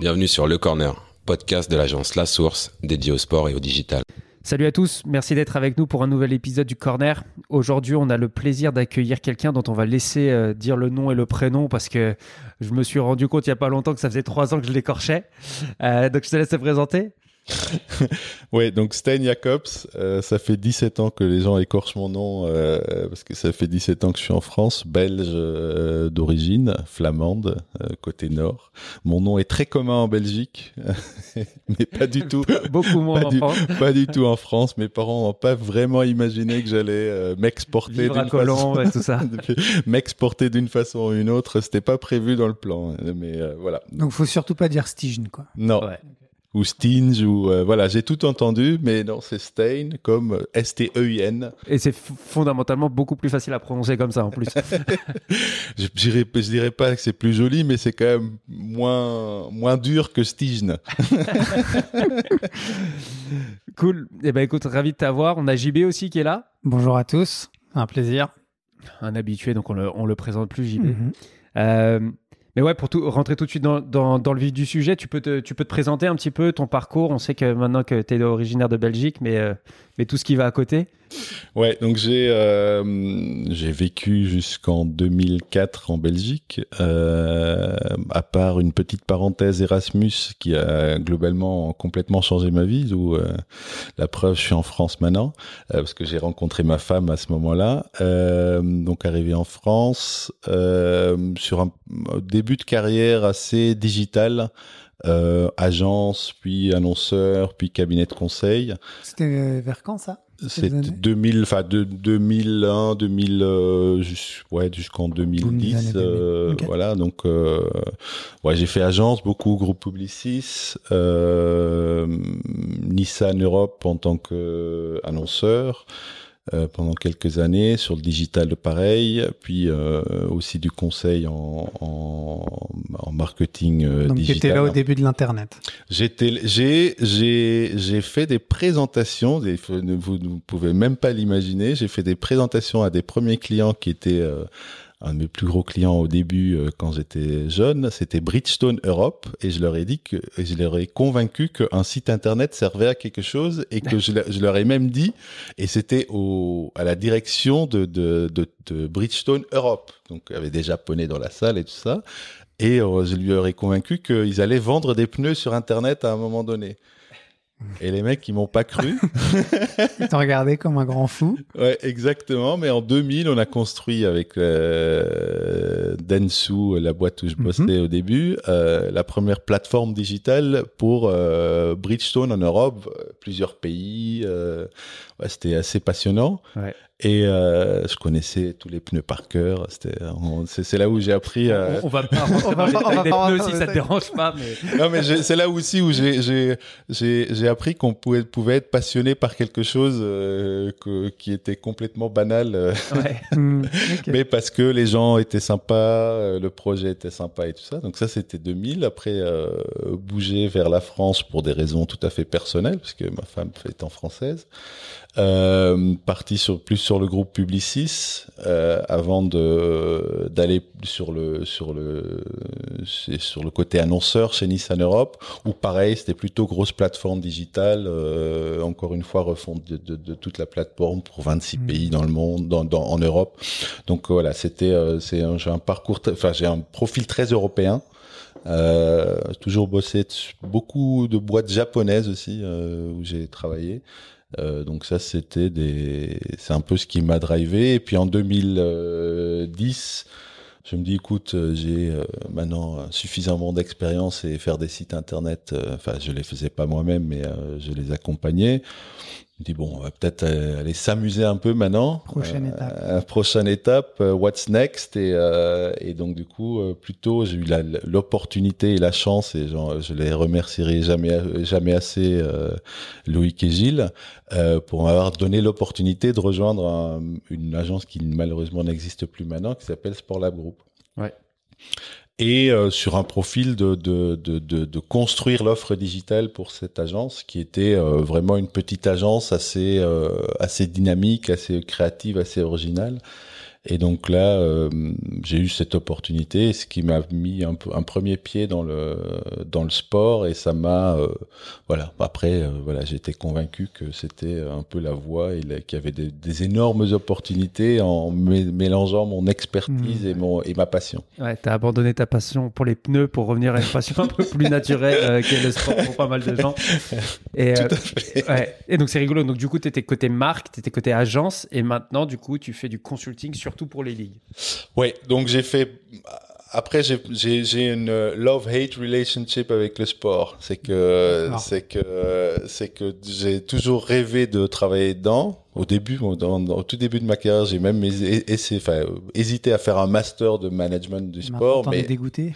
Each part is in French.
Bienvenue sur Le Corner, podcast de l'agence La Source dédié au sport et au digital. Salut à tous, merci d'être avec nous pour un nouvel épisode du Corner. Aujourd'hui, on a le plaisir d'accueillir quelqu'un dont on va laisser euh, dire le nom et le prénom parce que je me suis rendu compte il n'y a pas longtemps que ça faisait trois ans que je l'écorchais. Euh, donc je te laisse te présenter. ouais, donc Stein Jacobs, euh, ça fait 17 ans que les gens écorchent mon nom euh, parce que ça fait 17 ans que je suis en France, belge euh, d'origine, flamande, euh, côté nord. Mon nom est très commun en Belgique, mais pas du tout. Beaucoup moins pas en du, France. Pas du tout en France. Mes parents n'ont pas vraiment imaginé que j'allais euh, m'exporter d'une façon, et tout ça. m'exporter d'une façon ou une autre. C'était pas prévu dans le plan, mais euh, voilà. Donc, faut surtout pas dire Stign, quoi. Non. Ouais. Ou Stinge, ou euh, voilà, j'ai tout entendu, mais non, c'est Stein comme euh, S-T-E-I-N. Et c'est fondamentalement beaucoup plus facile à prononcer comme ça en plus. Je, dirais pas que c'est plus joli, mais c'est quand même moins, moins dur que Stign. cool. Eh ben écoute, ravi de t'avoir. On a JB aussi qui est là. Bonjour à tous, un plaisir. Un habitué, donc on le, on le présente plus JB. Mhm. Euh, mais ouais, pour tout, rentrer tout de suite dans, dans, le vif du sujet, tu peux, te, tu peux te présenter un petit peu ton parcours. On sait que maintenant que tu originaire de Belgique, mais, euh, mais tout ce qui va à côté. Ouais, donc j'ai euh, j'ai vécu jusqu'en 2004 en Belgique, euh, à part une petite parenthèse Erasmus qui a globalement complètement changé ma vie. Où euh, la preuve, je suis en France maintenant euh, parce que j'ai rencontré ma femme à ce moment-là. Euh, donc arrivé en France euh, sur un début de carrière assez digital. Euh, agence, puis annonceur, puis cabinet de conseil. C'était euh, vers quand ça C'était années 2000, enfin de 2001, 2000, euh, jus- ouais, jusqu'en 2010, années 2000. euh, voilà. Donc, euh, ouais, j'ai fait agence, beaucoup groupe Publicis, euh, Nissan Europe en tant que annonceur. Euh, pendant quelques années sur le digital pareil, puis euh, aussi du conseil en, en, en marketing euh, Donc, tu digital. étais là au début de l'Internet. J'étais, j'ai, j'ai, j'ai fait des présentations. Des, vous ne pouvez même pas l'imaginer. J'ai fait des présentations à des premiers clients qui étaient euh, un de mes plus gros clients au début euh, quand j'étais jeune. C'était Bridgestone Europe et je leur ai dit que, je leur ai convaincu qu'un site internet servait à quelque chose et que je, leur- ai même dit et c'était au, à la direction de, de, de, de Bridgestone Europe. Donc, il y avait des Japonais dans la salle et tout ça. Et euh, je lui aurais convaincu qu'ils allaient vendre des pneus sur Internet à un moment donné. Et les mecs, ils m'ont pas cru. Ils t'ont regardé comme un grand fou. ouais, exactement. Mais en 2000, on a construit avec euh, Densu, la boîte où je bossais Mhm. au début, euh, la première plateforme digitale pour euh, Bridgestone en Europe, euh, plusieurs pays. ouais, c'était assez passionnant. Ouais. Et euh, je connaissais tous les pneus par cœur. C'est là où j'ai appris. euh, On, on va pas On va pas- on va des pneus si ça te dérange pas. Mais... non, mais c'est là aussi où j'ai j'ai j'ai j'ai appris qu'on pouvait pouvait être passionné par quelque chose euh, que, qui était complètement banal, euh, Ouais. Hmm, mais parce que les gens étaient sympas, euh, le projet était sympa et tout ça. Donc ça, c'était 2000. Après, euh, bouger vers la France pour des raisons tout à fait personnelles, parce que ma femme étant française. Euh, parti sur plus sur le groupe Publicis euh, avant de d'aller sur le sur le sur le côté annonceur chez Nissan Europe où pareil c'était plutôt grosse plateforme digitale euh, encore une fois refonte de, de, de toute la plateforme pour 26 Mhm. pays dans le monde dans, dans en Europe donc voilà c'était euh, c'est un, j'ai un parcours enfin j'ai un profil très européen euh, toujours bossé beaucoup de boîtes japonaises aussi euh, où j'ai travaillé euh, donc ça, c'était des, c'est un peu ce qui m'a drivé. Et puis en 2010, je me dis, écoute, euh, j'ai euh, maintenant suffisamment d'expérience et faire des sites internet. Enfin, je les faisais pas moi-même, mais je les accompagnais. Je me dis bon, on va peut-être euh, aller s'amuser un peu maintenant. Prochaine Euh, étape. euh, prochaine étape, what's next? Et, euh, et donc du coup, plutôt j'ai eu l'opportunité et la chance et genre, je les remercierai jamais jamais assez euh, Loïc et Gilles euh, pour m'avoir donné l'opportunité de rejoindre un- une agence qui malheureusement n'existe plus maintenant, qui s'appelle Sport Lab Group. Ouais. Et euh, sur un profil de, de, de, construire l'offre digitale pour cette agence, qui était euh, vraiment une petite agence assez, euh, assez dynamique, assez créative, assez originale. Et donc là, euh, j'ai eu cette opportunité, ce qui m'a mis un, premier pied dans le dans le sport et ça m'a euh, voilà. Après, euh, voilà, j'étais convaincu que c'était un peu la voie et qu'il y avait des, des énormes opportunités en mé- mélangeant mon expertise Mmh. et mon et ma passion. Ouais, t'as abandonné ta passion pour les pneus pour revenir à une passion un peu plus naturelle qu'est le sport pour pas mal de gens. Et, ouais. et donc c'est rigolo. Donc du coup, tu étais côté marque, tu étais côté agence et maintenant, du coup, tu fais du consulting surtout pour les ligues. Ouais, donc j'ai fait. Après, j'ai- une love-hate relationship avec le sport. C'est que D'accord. c'est que c'est que j'ai toujours rêvé de travailler dedans. Au début, au- dans- dans- au tout début de ma carrière, j'ai même hésité, essayé- enfin, hésité à faire un master de management du sport, mais dégoûté?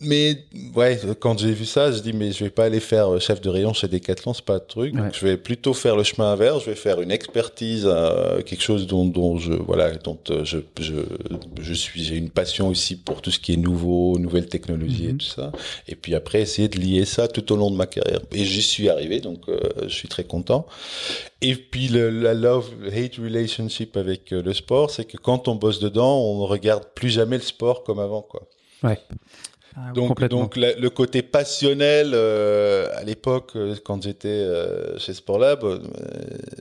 mais ouais, quand j'ai vu ça, je dis mais je vais pas aller faire euh, chef de rayon chez Decathlon, c'est pas le truc. Ouais. Donc je vais plutôt faire le chemin inverse. Je vais faire une expertise, euh, quelque chose dont, dont je voilà, dont euh, je je je suis. J'ai une passion aussi pour tout ce qui est nouveau, nouvelles technologies et Mhm. tout ça. Et puis après essayer de lier ça tout au long de ma carrière. Et j'y suis arrivé, donc euh, je suis très content. Et puis le, la love-hate relationship avec euh, le sport, c'est que quand on bosse dedans, on ne regarde plus jamais le sport comme avant, quoi. Ah, Donc, Complètement. donc la- le côté passionnel, euh, à l'époque, euh, quand j'étais euh, chez Sportlab, euh,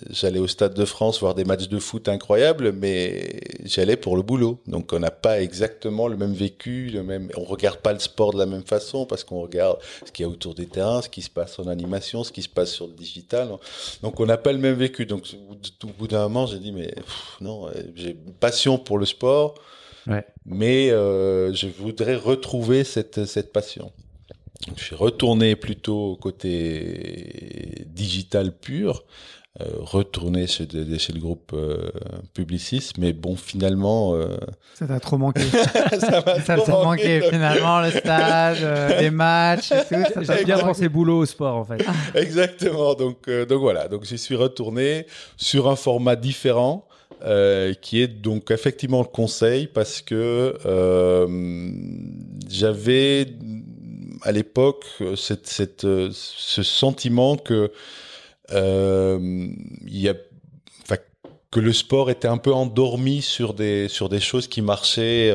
j'allais au Stade de France voir des matchs de foot incroyables, mais j'allais pour le boulot. Donc on n'a pas exactement le même vécu, le même. On regarde pas le sport de la même façon parce qu'on regarde ce qu'il y a autour des terrains, ce qui se passe en animation, ce qui se passe sur le digital. Donc on n'a pas le même vécu. Donc au bout- d'un moment, j'ai dit mais pff, non, j'ai une passion pour le sport Ouais. mais euh, je voudrais retrouver cette, cette passion. Je suis retourné plutôt au côté digital pur, euh, retourné chez, le groupe euh, Publicis, mais bon, finalement, euh, Ça t'a trop manqué. ça ça trop t'a manqué finalement, le stade, les matchs et tout. ça t'a J'ai bien pensé boulot au sport en fait. Exactement. Donc, donc voilà. Donc j'y suis retourné sur un format différent. Euh, qui est donc effectivement le conseil parce que euh, j'avais à l'époque cette, ce sentiment que euh, y a que le sport était un peu endormi sur des sur des choses qui marchaient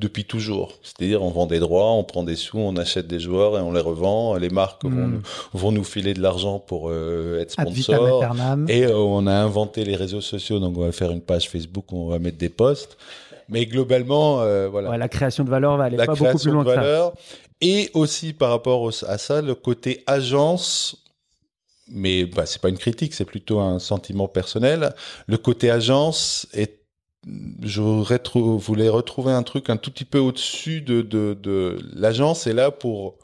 depuis toujours. C'est-à-dire, on vend des droits, on prend des sous, on achète des joueurs et on les revend. Les marques vont, Mm. nous, vont nous filer de l'argent pour euh, être sponsors. Et euh, on a inventé les réseaux sociaux, donc on va faire une page Facebook, on va mettre des posts. Mais globalement, euh, voilà Ouais, la création de valeur va aller la pas beaucoup plus loin de que ça. Et aussi par rapport au- à ça, le côté agence, mais bah, c'est pas une critique, c'est plutôt un sentiment personnel. Le côté agence est Trou- voulais retrouver un truc un tout petit peu au-dessus de, de, de l'agence est là pour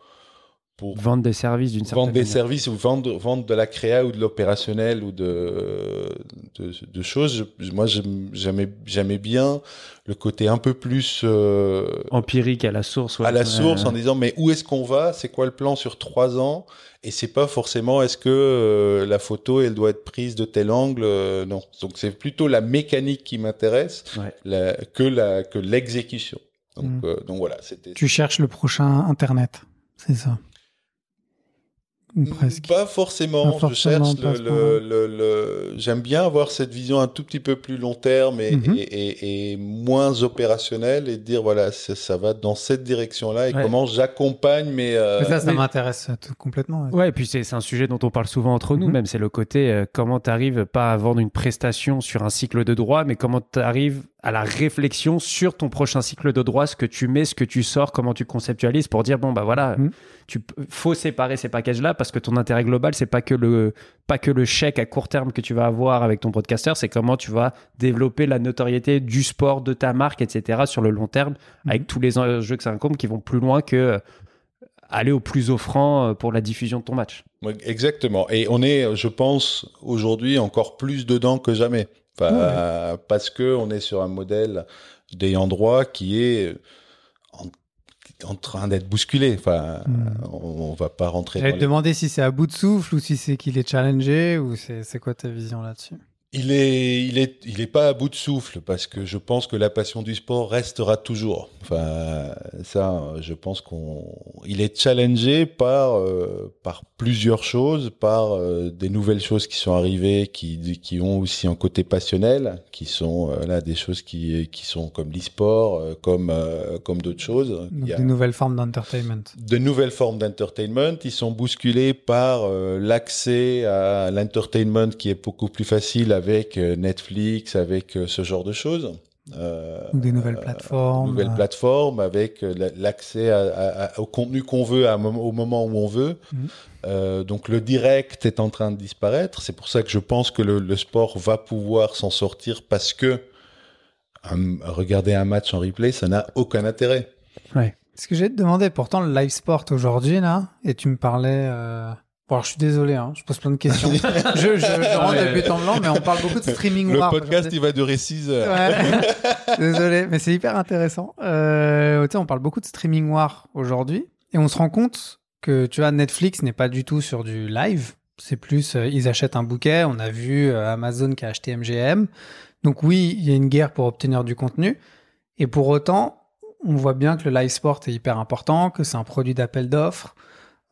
pour Vendre des services d'une certaine vendre des manière. services ou vendre, vendre de la créa ou de l'opérationnel ou de, de, de choses. Je- moi, j'aime- j'aimais j'aimais bien le côté un peu plus euh, Empirique à la source. ouais. à la Ouais, source ouais. en disant mais où est-ce qu'on va? C'est quoi le plan sur trois ans? Et c'est pas forcément est-ce que euh, la photo elle doit être prise de tel angle? Euh, Non. Donc c'est plutôt la mécanique qui m'intéresse Ouais. que la que l'exécution. Donc, Mm. euh, donc voilà, c'était Tu cherches le prochain Internet, c'est ça? Presque. Pas forcément. Pas je cherche le, le, le- le- J'aime bien avoir cette vision un tout petit peu plus long terme et, Mhm. et, et- et moins opérationnelle et dire voilà ça, ça va dans cette direction-là et Ouais. comment j'accompagne mes. euh, Mais ça, ça mais- m'intéresse tout- complètement. ouais. Ouais, et puis c'est c'est un sujet dont on parle souvent entre nous, Mhm. même c'est le côté euh, comment tu arrives pas à vendre une prestation sur un cycle de droit, mais comment tu arrives à la réflexion sur ton prochain cycle de droit, ce que tu mets, ce que tu sors, comment tu conceptualises pour dire bon bah voilà, Mhm. tu faut séparer ces packages là parce que ton intérêt global c'est pas que le pas que le chèque à court terme que tu vas avoir avec ton podcaster, c'est comment tu vas développer la notoriété du sport, de ta marque, etc. sur le long terme avec tous les enjeux que ça incombe qui vont plus loin que euh, aller au plus offrant euh, pour la diffusion de ton match. Exactement. Et on est, je pense, aujourd'hui encore plus dedans que jamais. Enfin, Parce que on est sur un modèle d'ayant droit qui est en, en train d'être bousculé. Enfin, Mm. on, on va pas rentrer J'allais te les... demander si c'est à bout de souffle ou si c'est qu'il est challengé ou c'est quoi ta vision là-dessus? Il est, il est, il est pas à bout de souffle parce que je pense que la passion du sport restera toujours. Enfin, ça, je pense qu'on, il est challengé par, euh, par plusieurs choses, par euh, des nouvelles choses qui sont arrivées, qui, qui ont aussi un côté passionnel, qui sont euh, là des choses qui, qui sont comme l'e-sport, comme, comme d'autres choses. Il y a des nouvelles formes d'entertainment. De nouvelles formes d'entertainment. Ils sont bousculés par l'accès à l'entertainment qui est beaucoup plus facile avec Netflix, avec ce genre de choses. Euh, des nouvelles plateformes. nouvelles plateformes avec l'accès au contenu qu'on veut à, au moment où on veut. Euh, donc le direct est en train de disparaître. C'est pour ça que je pense que le, sport va pouvoir s'en sortir parce que regarder un match en replay, ça n'a aucun intérêt. Ouais. Ce que j'ai te demandé, pourtant le live sport aujourd'hui là, et tu me parlais. Euh Bon, alors, je suis désolé, hein, je pose plein de questions. je, je, je rentre de but en blanc, mais on parle beaucoup de streaming Le podcast, il va durer 6 heures. Ouais. désolé, mais c'est hyper intéressant. Euh, tu sais, on parle beaucoup de streaming war aujourd'hui, et on se rend compte que, tu vois, Netflix n'est pas du tout sur du live. C'est plus, euh, ils achètent un bouquet. On a vu euh, Amazon qui a acheté MGM. Donc oui, il y a une guerre pour obtenir du contenu. Et pour autant, on voit bien que le live sport est hyper important, que c'est un produit d'appel d'offres.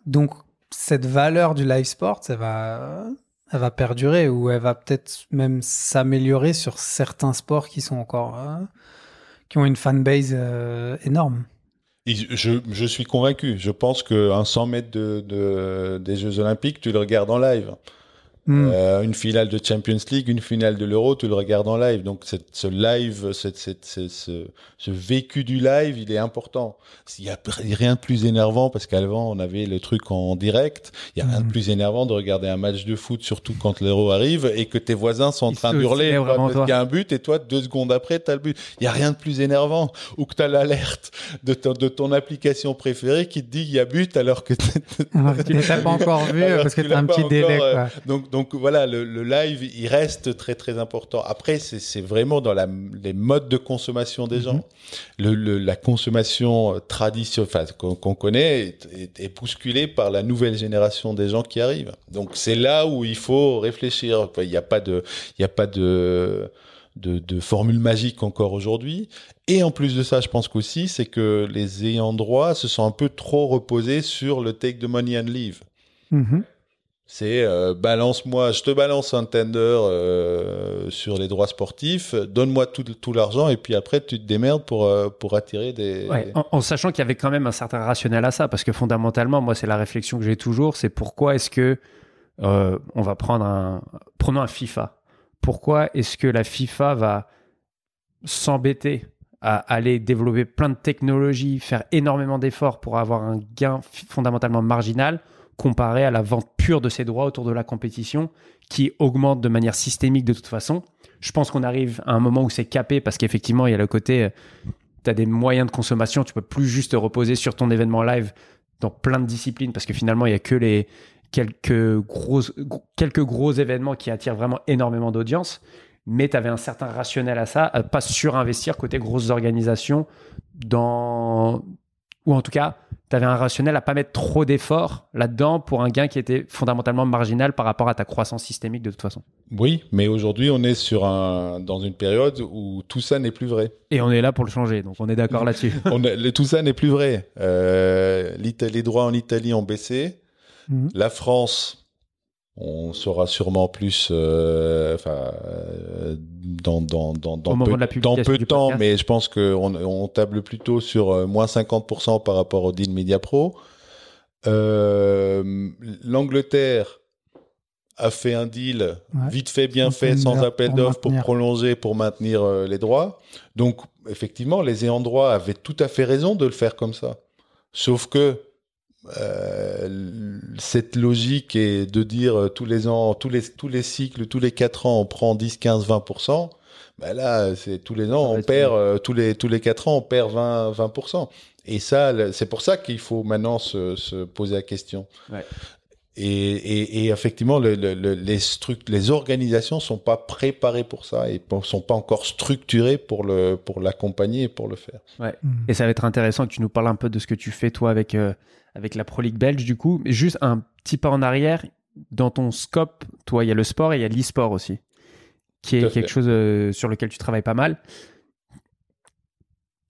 Donc, cette valeur du live sport, elle va, va perdurer ou elle va peut-être même s'améliorer sur certains sports qui sont encore, euh, qui ont une fanbase euh, énorme. je, suis convaincu. Je pense qu'un 100 mètres de, des Jeux Olympiques, tu le regardes en live. Hmm. Euh, une finale de Champions League, une finale de l'Euro, tu le regardes en live. Donc ce live, cette, cette, ce, ce, vécu du live, il est important. Il y a rien de plus énervant parce qu'avant on avait le truc en direct. Il y a rien de hmm. plus énervant de regarder un match de foot, surtout quand l'Euro arrive et que tes voisins sont en train de hurler parce qu'il y a un but et toi deux secondes après t'as le but. Il y a rien de plus énervant ou que t'as l'alerte de, ton, de ton application préférée qui te dit il y a but alors que, alors que tu l'as pas encore vu parce que t'as un petit délai. Quoi. Euh, donc donc voilà, le, live, il reste très très important. Après, c'est vraiment dans les modes de consommation des gens. Mhm. la consommation traditionnelle, qu'on connaît, est, bousculée par la nouvelle génération des gens qui arrivent. Donc c'est là où il faut réfléchir. Il n'y a pas de, il y a pas de de, formule magique encore aujourd'hui. Et en plus de ça, je pense qu'aussi, c'est que les ayants droit se sont un peu trop reposés sur le take the money and leave. Mhm. C'est euh, balance-moi, je te balance un tender euh, sur les droits sportifs, donne-moi tout, tout l'argent et puis après tu te démerdes pour, euh, pour attirer des. en, sachant qu'il y avait quand même un certain rationnel à ça, parce que fondamentalement, moi, c'est la réflexion que j'ai toujours c'est pourquoi est-ce que on va prendre un. Prenons un FIFA. Pourquoi est-ce que la FIFA va s'embêter à aller développer plein de technologies, faire énormément d'efforts pour avoir un gain fondamentalement marginal comparé à la vente pure de ses droits autour de la compétition qui augmente de manière systémique de toute façon. Je pense qu'on arrive à un moment où c'est capé parce qu'effectivement, il y a le côté, euh, tu as des moyens de consommation, tu peux plus juste te reposer sur ton événement live dans plein de disciplines parce que finalement, il y a que les quelques gros, quelques gros événements qui attirent vraiment énormément d'audience. Mais tu avais un certain rationnel à ça, à pas surinvestir côté grosses organisations dans, ou en tout cas, tu avais un rationnel à pas mettre trop d'efforts là-dedans pour un gain qui était fondamentalement marginal par rapport à ta croissance systémique de toute façon. Oui, mais aujourd'hui, on est sur un, dans une période où tout ça n'est plus vrai. Et on est là pour le changer, donc on est d'accord là-dessus. tout ça n'est plus vrai. Euh, les droits en Italie ont baissé. Mhm. La France on sera sûrement plus euh, enfin, euh, dans, dans, dans, dans, peu, de, dans peu de temps, mais je pense qu'on on table plutôt sur euh, moins 50% par rapport au deal Media Pro. L'Angleterre a fait un deal vite fait, bien fait, sans appel d'offres pour prolonger, pour maintenir les droits. Donc, effectivement, les ayants droit avaient tout à fait raison de le faire comme ça. Sauf que euh, cette logique est de dire euh, tous les ans, tous les, tous les cycles, tous les 4 ans, on prend 10, 15, 20%. Ben là, c'est tous les ans, on perd, euh, tous les, tous les 4 ans, on perd 20, 20%. Et ça, c'est pour ça qu'il faut maintenant se, se, poser la question. Ouais. Et, et, et, effectivement, le, le, les, les organisations sont pas préparées pour ça et sont pas encore structurées pour le pour l'accompagner et pour le faire. Ouais. Mmh. Et ça va être intéressant que tu nous parles un peu de ce que tu fais toi avec avec la Pro League belge du coup. Mais juste un petit pas en arrière, dans ton scope, toi, il y a le sport et il y a l'e-sport aussi. qui est quelque chose euh, sur lequel tu travailles pas mal.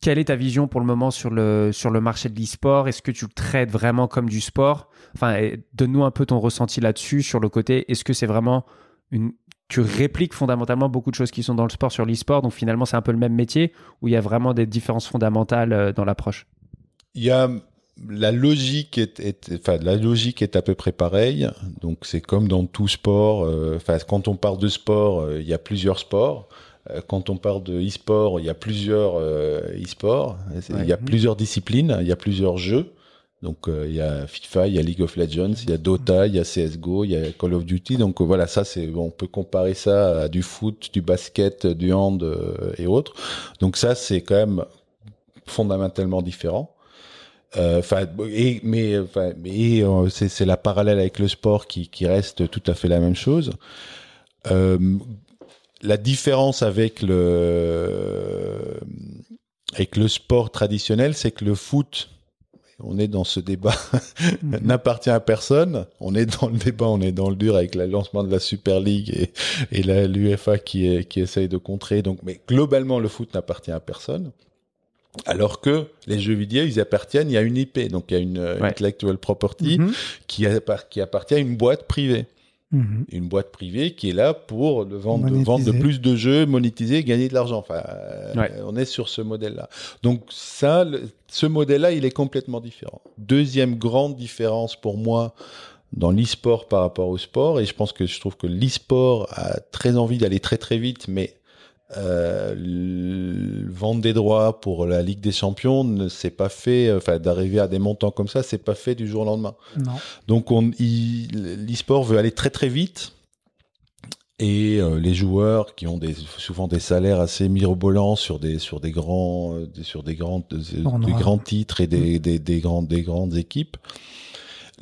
Quelle est ta vision pour le moment sur le, sur le marché de l'e-sport? Est-ce que tu le traites vraiment comme du sport? Enfin, donne-nous un peu ton ressenti là-dessus, sur le côté. Est-ce que c'est vraiment une. Tu répliques fondamentalement beaucoup de choses qui sont dans le sport sur l'e-sport, donc finalement c'est un peu le même métier, où il y a vraiment des différences fondamentales euh, dans l'approche? Il y a la logique est, est- enfin la logique est à peu près pareille. Donc c'est comme dans tout sport. euh, Enfin quand on parle de sport, euh, il y a plusieurs sports. Euh, Quand on parle de e-sport, il y a plusieurs euh, e-sports. Il y a plusieurs disciplines, il y a plusieurs jeux. Donc euh, il y a FIFA, il y a League of Legends, il y a Dota, il y a CS:GO, il y a Call of Duty. Donc voilà, ça c'est on peut comparer ça à du foot, du basket, du hand et autres. Donc ça c'est quand même fondamentalement différent. Euh, Enfin, et mais enfin, mais euh, c'est la parallèle avec le sport qui qui reste tout à fait la même chose. Euh, la différence avec le avec le sport traditionnel, c'est que le foot, on est dans ce débat, Mhm. n'appartient à personne. On est dans le débat, on est dans le dur avec le lancement de la Super League et, l'UEFA qui, est, qui essaye de contrer. Donc, mais globalement, le foot n'appartient à personne. Alors que les jeux vidéo, ils appartiennent, il y a une IP, donc il y a une Ouais. intellectual property Mhm. qui, appart- qui appartient à une boîte privée. Mhm. Une boîte privée qui est là pour le vendre, de, vendre de plus de jeux, monétiser et gagner de l'argent. Enfin, euh, Ouais. on est sur ce modèle-là. Donc ça, le- ce modèle-là, il est complètement différent. Deuxième grande différence pour moi dans l'e-sport par rapport au sport, et je pense que je trouve que l'e-sport a très envie d'aller très très vite, mais euh, vendre des droits pour la Ligue des Champions ne s'est pas fait, enfin d'arriver à des montants comme ça, c'est pas fait du jour au lendemain. Non. Donc l'e-sport veut aller très très vite. Et euh, les joueurs qui ont des, souvent des salaires assez mirobolants sur des sur des grands euh, sur des grands des titres et des, des, des grandes des grandes équipes,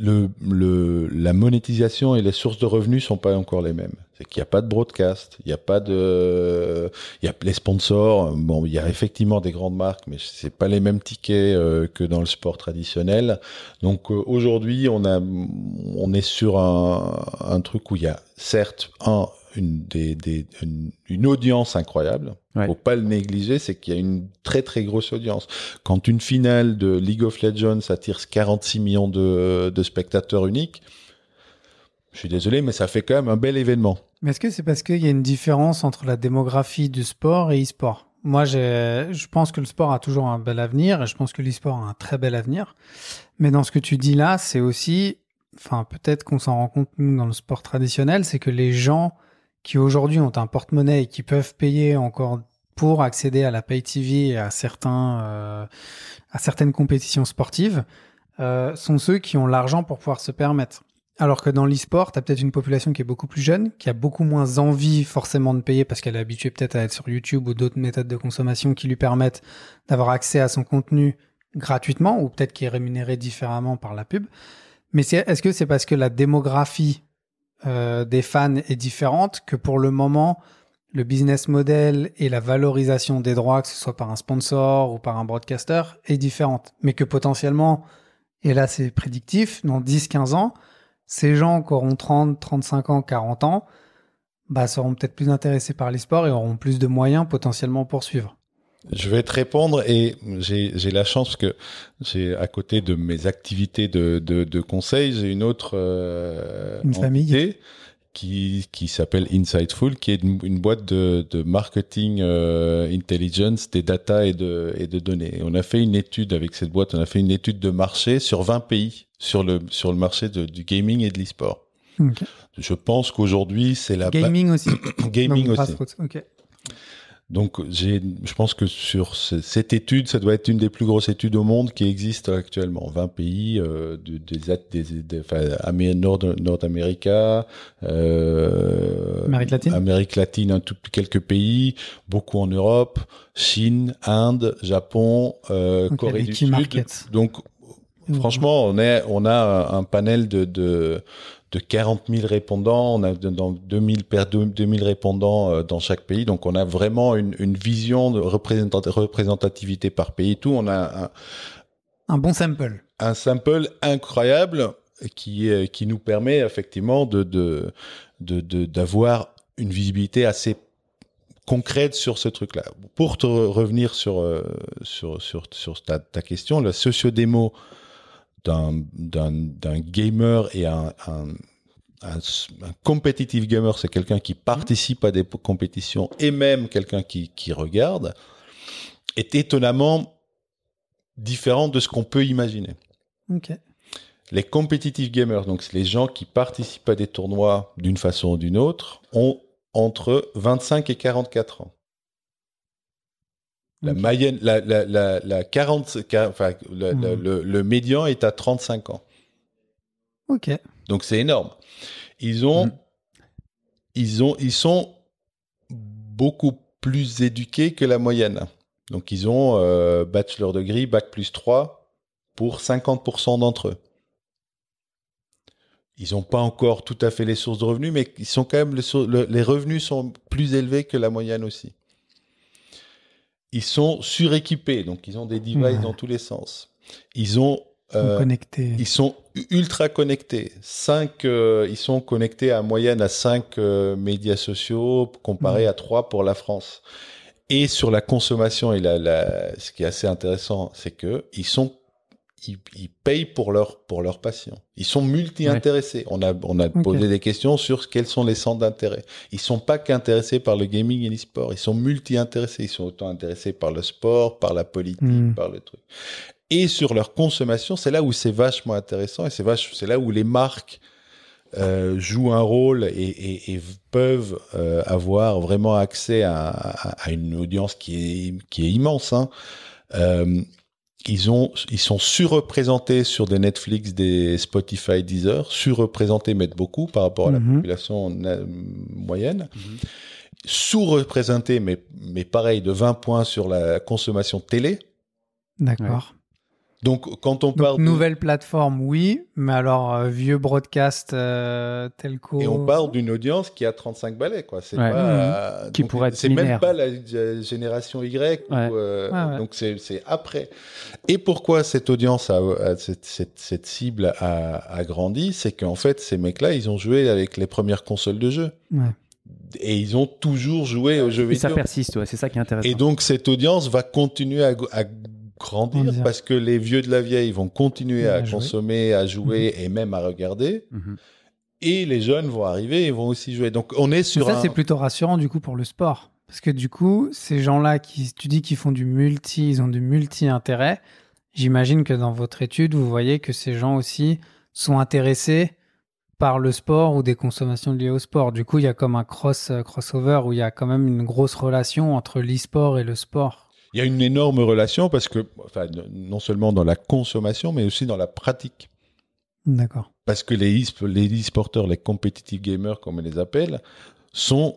le, le la monétisation et les sources de revenus sont pas encore les mêmes. C'est qu'il n'y a pas de broadcast, il n'y a pas de il y a les sponsors. Bon, il y a effectivement des grandes marques, mais c'est pas les mêmes tickets euh, que dans le sport traditionnel. Donc euh, aujourd'hui, on a, on est sur un, un truc où il y a certes un une des, des une, une audience incroyable. Ouais. Faut pas le négliger, c'est qu'il y a une très très grosse audience. Quand une finale de League of Legends attire 46 millions de, de spectateurs uniques, je suis désolé, mais ça fait quand même un bel événement. Mais est-ce que c'est parce qu'il y a une différence entre la démographie du sport et e-sport? Moi, je pense que le sport a toujours un bel avenir et je pense que l'e-sport a un très bel avenir. Mais dans ce que tu dis là, c'est aussi, enfin, peut-être qu'on s'en rend compte, nous, dans le sport traditionnel, c'est que les gens qui aujourd'hui ont un porte-monnaie et qui peuvent payer encore pour accéder à la pay TV et à certains, euh, à certaines compétitions sportives, euh, sont ceux qui ont l'argent pour pouvoir se permettre. Alors que dans l'e-sport, tu peut-être une population qui est beaucoup plus jeune, qui a beaucoup moins envie forcément de payer parce qu'elle est habituée peut-être à être sur YouTube ou d'autres méthodes de consommation qui lui permettent d'avoir accès à son contenu gratuitement ou peut-être qui est rémunéré différemment par la pub. Mais est-ce que c'est parce que la démographie euh, des fans est différente que pour le moment, le business model et la valorisation des droits, que ce soit par un sponsor ou par un broadcaster, est différente Mais que potentiellement, et là c'est prédictif, dans 10-15 ans, ces gens qui auront 30, 35 ans, 40 ans, bah, seront peut-être plus intéressés par l'e-sport et auront plus de moyens potentiellement pour suivre. Je vais te répondre et j'ai la chance que j'ai à côté de mes activités de, de, de conseil, j'ai une autre euh, Une famille. Qui, qui s'appelle Insightful, qui est une, une boîte de, de marketing euh, intelligence, des data et de, et de données. Et on a fait une étude avec cette boîte, on a fait une étude de marché sur 20 pays sur le, sur le marché de- du gaming et de l'e-sport. Je pense qu'aujourd'hui, c'est la ba- Gaming aussi. gaming Donc, aussi. Donc, j'ai, je pense que sur ce- cette étude, ça doit être une des plus grosses études au monde qui existe actuellement. 20 pays, euh, de- des, des, des- enfin, Amé- Nord, Nord-América, euh, Amérique latine. Amérique latine, un tout, quelques pays, beaucoup en Europe, Chine, Inde, Japon, euh, Corée du Sud. Donc, franchement, on est, on a un panel de, de de 40 000 répondants, on a dans 2000, per- 2000 répondants euh, dans chaque pays, donc on a vraiment une, une vision de représentat- représentativité par pays et tout. On a un, Un bon sample. un sample incroyable qui, qui nous permet effectivement de, de, d'avoir une visibilité assez concrète sur ce truc-là. Pour te revenir sur, euh, sur, sur, sur ta, ta, question, la socio-démo d'un gamer et un, un, un, un competitive gamer, c'est quelqu'un qui participe à des compétitions et même quelqu'un qui, qui regarde, est étonnamment différent de ce qu'on peut imaginer. Les competitive gamers, donc c'est les gens qui participent à des tournois d'une façon ou d'une autre, ont entre 25 et 44 ans. La Ok. moyenne, la, la, la, la 40, enfin, le, le, le- le médian est à 35 ans. Ok. Donc c'est énorme. Ils ont, Mhm. ils ont, ils sont beaucoup plus éduqués que la moyenne. Donc ils ont euh, bachelor degree, bac plus 3 pour 50% d'entre eux. Ils n'ont pas encore tout à fait les sources de revenus, mais ils sont quand même le- les revenus sont plus élevés que la moyenne aussi. Ils sont suréquipés, donc ils ont des devices Ouais. dans tous les sens. Ils ont euh, Connecté. ils sont ultra connectés. Cinq, euh, ils sont connectés à moyenne à 5 médias sociaux comparé Mhm. à 3 pour la France. Et sur la consommation, et la, la- ce qui est assez intéressant, c'est que ils sont ils, ils payent pour leur pour leur passion. Ils sont multi-intéressés. On a on a posé des questions sur quels sont les centres d'intérêt. Ils sont pas qu'intéressés par le gaming et l'e-sport. Ils sont multi-intéressés. Ils sont autant intéressés par le sport, par la politique, Mm. par le truc. Et sur leur consommation, c'est là où c'est vachement intéressant et c'est vache, c'est là où les marques euh, jouent un rôle et, et- et peuvent euh, avoir vraiment accès à, à- à une audience qui est, qui est immense. Hein. Euh, ils, ont, ils sont surreprésentés sur des Netflix, des Spotify, Deezer, surreprésentés, mais de beaucoup par rapport à la Mhm. population na- moyenne Mhm. sous-représenté, mais, mais pareil, de 20 points sur la consommation télé. D'accord. Donc, quand on Donc, parle de- nouvelle plateforme, oui, mais alors euh, vieux broadcast euh, telco. et on parle d'une audience qui a 35 balais, quoi. C'est Ouais. pas, euh, Qui donc, pourrait être C'est même pas la génération Y. ou, Ouais. euh, Ouais, ouais. Donc, c'est c'est après. Et pourquoi cette audience, a, a- cette, cette, cette cible a, a grandi? C'est qu'en fait, ces mecs-là, ils ont joué avec les premières consoles de jeux. Ouais. Et ils ont toujours joué aux jeux Et ça vidéo. persiste, ouais, c'est ça qui est intéressant. Et donc cette audience va continuer à, à grandir Grandir. parce que les vieux de la vieille vont continuer À consommer, à jouer et même à regarder. Mhm. Et les jeunes vont arriver et vont aussi jouer. Donc on est sur ça, un... c'est plutôt rassurant du coup pour le sport. Parce que du coup, ces gens-là qui, tu dis qu'ils font du multi, ils ont du multi-intérêt. J'imagine que dans votre étude, vous voyez que ces gens aussi sont intéressés par le sport ou des consommations liées au sport. Du coup, il y a comme un cross euh, crossover où il y a quand même une grosse relation entre l'e-sport et le sport. Il y a une énorme relation parce que, enfin, non seulement dans la consommation, mais aussi dans la pratique. D'accord. Parce que les e- les e-sporteurs, les competitive gamers, comme on les appelle, sont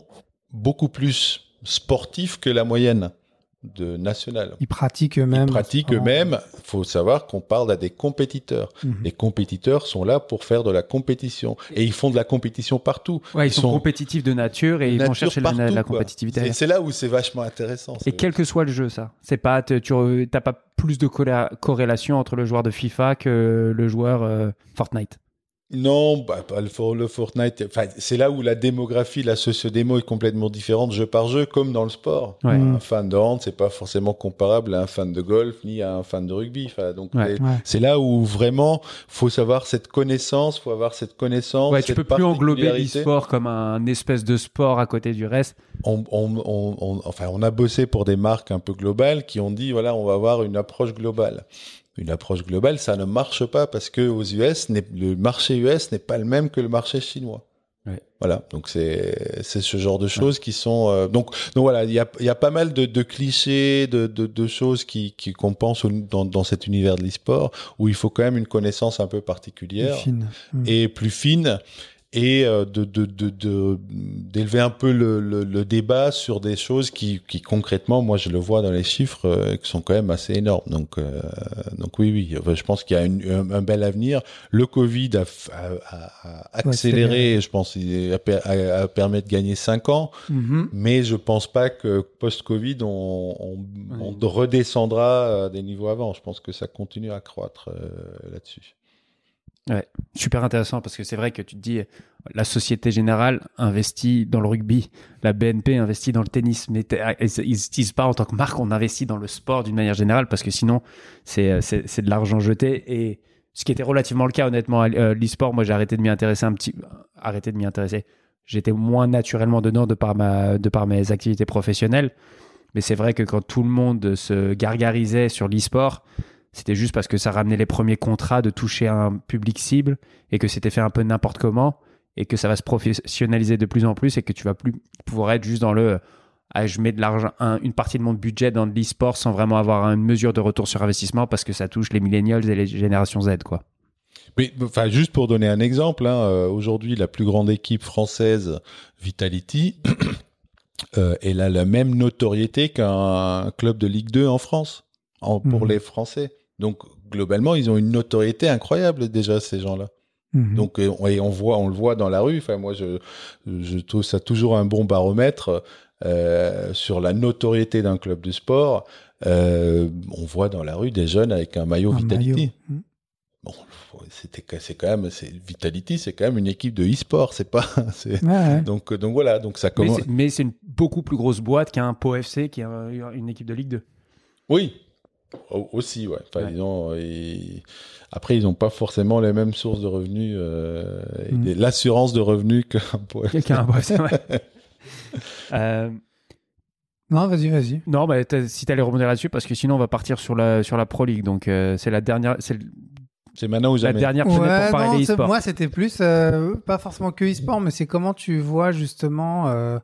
beaucoup plus sportifs que la moyenne de nationale. Ils pratiquent eux-mêmes. Ils pratiquent eux-mêmes. Il faut savoir qu'on parle à des compétiteurs. Mhm. Les compétiteurs sont là pour faire de la compétition. Et ils font de la compétition partout. Ouais, ils, sont, compétitifs de nature et ils vont chercher la, partout, la quoi. compétitivité. C'est- ailleurs. C'est là où c'est vachement intéressant. Et quel que soit le jeu, ça. C'est pas, tu n'as pas plus de corré- corrélation entre le joueur de FIFA que le joueur euh, Fortnite. Non, bah, pas le, For- le Fortnite. Enfin, c'est là où la démographie, la socio-démo est complètement différente jeu par jeu, comme dans le sport. Ouais. Un fan de hand, c'est pas forcément comparable à un fan de golf ni à un fan de rugby. Enfin, donc Ouais. les- Ouais. c'est là où vraiment faut savoir cette connaissance, faut avoir cette connaissance. Ouais, tu peux plus englober l'e-sport comme un espèce de sport à côté du reste. on, on- on- on- enfin, on a bossé pour des marques un peu globales qui ont dit voilà, on va avoir une approche globale. Une approche globale, ça ne marche pas parce que aux US, le marché US n'est pas le même que le marché chinois. Ouais. Voilà, donc c'est ce genre de choses qui sont euh, donc donc voilà, il y a y a pas mal de, de clichés, de, de, de choses qui qui qu'on pense dans dans cet univers de l'e-sport où il faut quand même une connaissance un peu particulière Fine. Et plus fine et euh, de de de de- d'élever un peu le, le, le débat sur des choses qui qui concrètement moi je le vois dans les chiffres euh, qui sont quand même assez énormes. Donc euh, donc oui oui. Enfin, je pense qu'il y a une- un, un bel avenir. Le Covid a, a, a- accéléré je pense a, a, a permis de gagner cinq ans. Mhm. mais je pense pas que post-Covid on, on, on redescendra à des niveaux avant. Je pense que ça continue à croître euh, là-dessus Ouais, super intéressant parce que c'est vrai que tu te dis, la Société Générale investit dans le rugby, la BNP investit dans le tennis, mais ils ne disent pas en tant que marque, on investit dans le sport d'une manière générale parce que sinon, c'est de l'argent jeté. Et ce qui était relativement le cas, honnêtement, euh, l'e-sport, moi j'ai arrêté de m'y intéresser un petit. Arrêté de m'y intéresser. J'étais moins naturellement dedans de par, ma, de par mes activités professionnelles. Mais c'est vrai que quand tout le monde se gargarisait sur l'e-sport, c'était juste parce que ça ramenait les premiers contrats de toucher un public cible et que c'était fait un peu n'importe comment et que ça va se professionnaliser de plus en plus et que tu vas plus pouvoir être juste dans le ah, je mets de l'argent, une partie de mon budget dans l'e-sport sans vraiment avoir une mesure de retour sur investissement parce que ça touche les millennials et les générations Z, quoi. Mais enfin, juste pour donner un exemple, hein, euh, aujourd'hui, la plus grande équipe française, Vitality, euh, elle a la même notoriété qu'un club de Ligue 2 en France, pour mhm. les Français. Donc globalement, ils ont une notoriété incroyable déjà ces gens-là. Mhm. Donc euh, et on voit, on le voit dans la rue. Enfin moi, je, je trouve ça toujours un bon baromètre euh, sur la notoriété d'un club de sport. Euh, on voit dans la rue des jeunes avec un maillot Vitality. Mhm. Bon, c'était c'est quand même c'est Vitality, c'est quand même une équipe de e-sport, c'est pas donc donc voilà, donc ça commence. Mais c'est une beaucoup plus grosse boîte qu'un PO FC qui est une équipe de Ligue 2. Oui, aussi, ouais. Après, ils n'ont pas forcément les mêmes sources de revenus, euh, mm. l'assurance de revenus qu'un poète. Quelqu'un, euh, Non, vas-y, vas-y. Non, bah, si tu allais rebondir là-dessus, parce que sinon, on va partir sur la, sur la Pro League. Donc, euh, c'est la dernière. C'est c'est maintenant ou jamais. La dernière pour parler e-sport. Moi, c'était plus, pas forcément que e-sport, mais c'est comment tu vois justement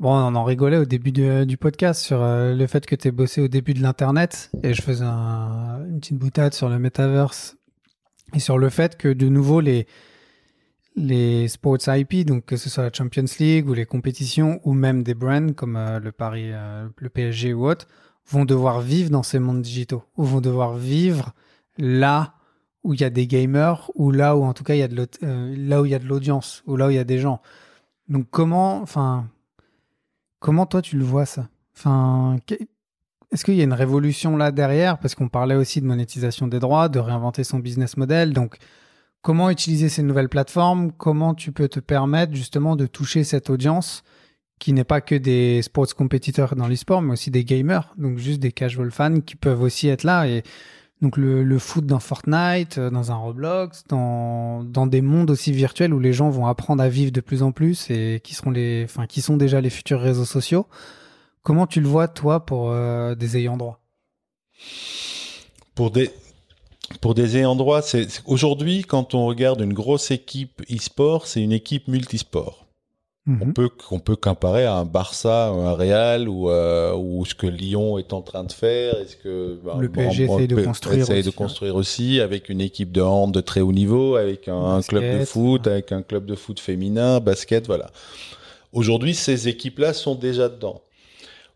Bon, on en rigolait au début du podcast sur euh, le fait que tu es bossé au début de l'Internet et je faisais une petite boutade sur le metaverse et sur le fait que de nouveau les, les sports IP, donc que ce soit la Champions League ou les compétitions ou même des brands comme euh, le Paris, euh, le PSG ou autre, vont devoir vivre dans ces mondes digitaux ou vont devoir vivre là où il y a des gamers ou là où en tout cas il y a de là où il y a de l'audience ou là où il y a des gens. Donc comment, enfin, Comment toi tu le vois ça? Enfin, est-ce qu'il y a une révolution là derrière? Parce qu'on parlait aussi de monétisation des droits, de réinventer son business model. Donc, comment utiliser ces nouvelles plateformes? Comment tu peux te permettre justement de toucher cette audience qui n'est pas que des sports compétiteurs dans l'e-sport, mais aussi des gamers, donc juste des casual fans qui peuvent aussi être là. Et donc le, foot dans Fortnite, euh, dans un Roblox, dans, des mondes aussi virtuels où les gens vont apprendre à vivre de plus en plus et qui seront les, enfin, qui sont déjà les futurs réseaux sociaux. Comment tu le vois toi pour euh, des ayants droit? Pour des pour des ayants droit, c'est aujourd'hui quand on regarde une grosse équipe e-sport, c'est une équipe multisport. On mhm. peut qu'on peut comparer à un Barça, un Real ou, euh, ou ce que Lyon est en train de faire. Est-ce que bah, le PSG essaye de construire essaye de hein. construire aussi avec une équipe de hand de très haut niveau, avec un, club de foot, avec un club de foot féminin, basket, voilà. Aujourd'hui, ces équipes-là sont déjà dedans.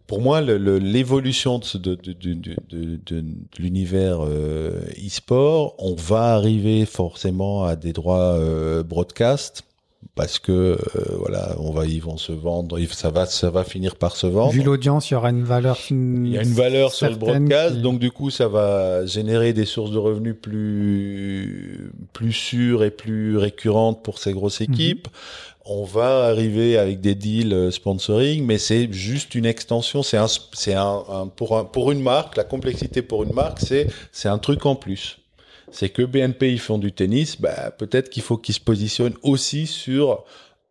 Pour moi, l'évolution de, de, de, de, l'univers euh, e-sport, on va arriver forcément à des droits euh, broadcast parce que euh, voilà, on va, ils vont se vendre, ça va, ça va finir par se vendre. Vu l'audience, il y aura une valeur. Il y a une valeur sur le broadcast, donc du coup, ça va générer des sources de revenus plus plus sûres et plus récurrentes pour ces grosses mhm. équipes. On va arriver avec des deals euh, sponsoring, mais c'est juste une extension. C'est un, c'est un, pour un, pour une marque, la complexité pour une marque, c'est c'est un truc en plus c'est que BNP ils font du tennis, bah, peut-être qu'il faut qu'ils se positionnent aussi sur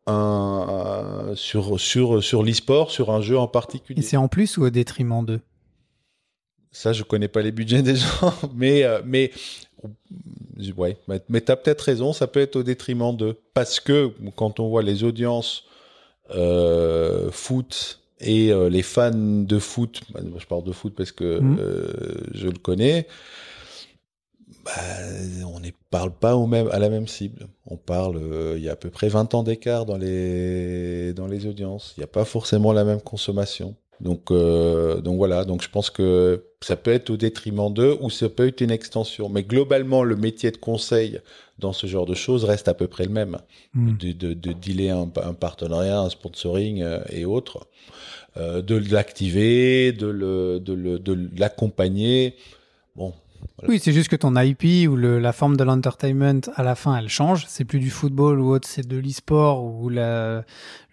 un sur sur sur l'e-sport, sur un jeu en particulier. Et c'est en plus ou au détriment d'eux? Ça, je connais pas les budgets des gens, mais euh, mais ouais, mais tu as peut-être raison, ça peut être au détriment d'eux parce que quand on voit les audiences euh, foot et euh, les fans de foot, bah, je parle de foot parce que mmh. je le connais bah, on ne parle pas au même, à la même cible. On parle, euh, il y a à peu près 20 ans d'écart dans les, dans les audiences. Il n'y a pas forcément la même consommation. Donc, euh, donc voilà, donc je pense que ça peut être au détriment d'eux ou ça peut être une extension. Mais globalement, le métier de conseil dans ce genre de choses reste à peu près le même. Hmm. De, de, de, dealer un, un, partenariat, un sponsoring euh, et autres. de l'activer, de l'accompagner. Bon, Voilà. Oui, c'est juste que ton IP ou le, la forme de l'entertainment à la fin, elle change. C'est plus du football ou autre, c'est de l'e-sport où la,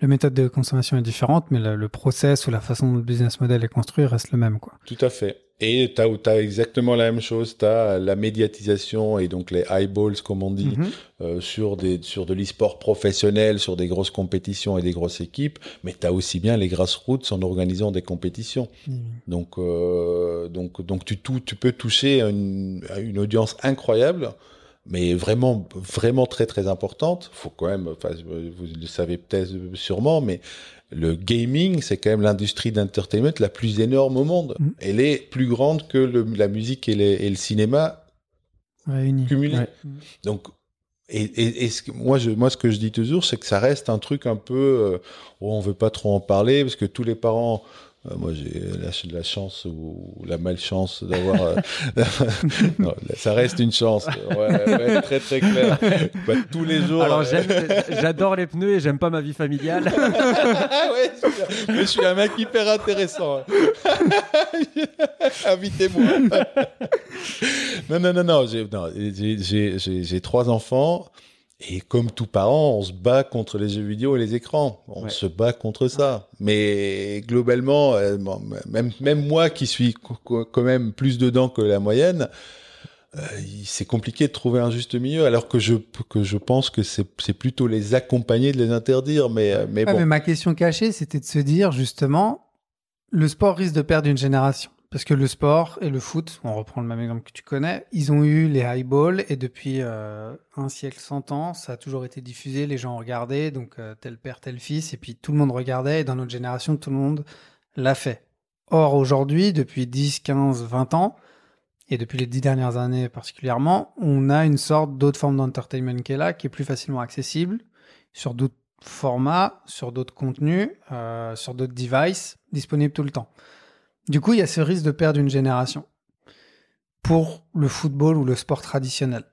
la méthode de consommation est différente, mais le, le process ou la façon dont le business model est construit reste le même, quoi. Tout à fait. Et tu as, exactement la même chose. Tu as la médiatisation et donc les eyeballs, comme on dit, Mhm. euh, sur, des, sur de l'e-sport professionnel, sur des grosses compétitions et des grosses équipes. Mais tu as aussi bien les grassroots en organisant des compétitions. Mhm. Donc, euh, donc, donc tu, peux toucher à une, à une audience incroyable, mais vraiment, vraiment très, très importante. Faut quand même, vous le savez peut-être sûrement, mais le gaming, c'est quand même l'industrie d'entertainment la plus énorme au monde. Mm. Elle est plus grande que le- la musique et, les- et le cinéma Réunis. cumulés. Ouais. Donc, et, et, et ce que- moi, je, moi, ce que je dis toujours, c'est que ça reste un truc un peu. Euh, oh, on veut pas trop en parler parce que tous les parents. Euh, moi, j'ai la, la chance ou la malchance d'avoir. euh, ça reste une chance. Ouais, ouais, très très clair. Bah, tous les jours. Alors euh, j'adore les pneus et j'aime pas ma vie familiale. Ouais. Mais je suis un mec hyper intéressant. Invitez-moi. non, non, non, non. J'ai trois enfants. Et comme tout parent, on se bat contre les jeux vidéo et les écrans. On Ouais. se bat contre ça. Mais globalement, euh, bon, même, même moi qui suis quand même plus dedans que la moyenne, euh, c'est compliqué de trouver un juste milieu. Alors que je, que je pense que c'est, plutôt les accompagner de les interdire. Mais, euh, mais Ouais, bon. mais ma question cachée, c'était de se dire justement, le sport risque de perdre une génération. Parce que le sport et le foot, on reprend le même exemple que tu connais, ils ont eu les high balls et depuis euh, un siècle, cent ans, ça a toujours été diffusé, les gens regardaient, donc euh, tel père, tel fils, et puis tout le monde regardait, et dans notre génération, tout le monde l'a fait. Or, aujourd'hui, depuis 10, 15, 20 ans, et depuis les dix dernières années particulièrement, on a une sorte d'autre forme d'entertainment qui est là, qui est plus facilement accessible, sur d'autres formats, sur d'autres contenus, euh, sur d'autres devices, disponibles tout le temps. Du coup, il y a ce risque de perdre une génération pour le football ou le sport traditionnel.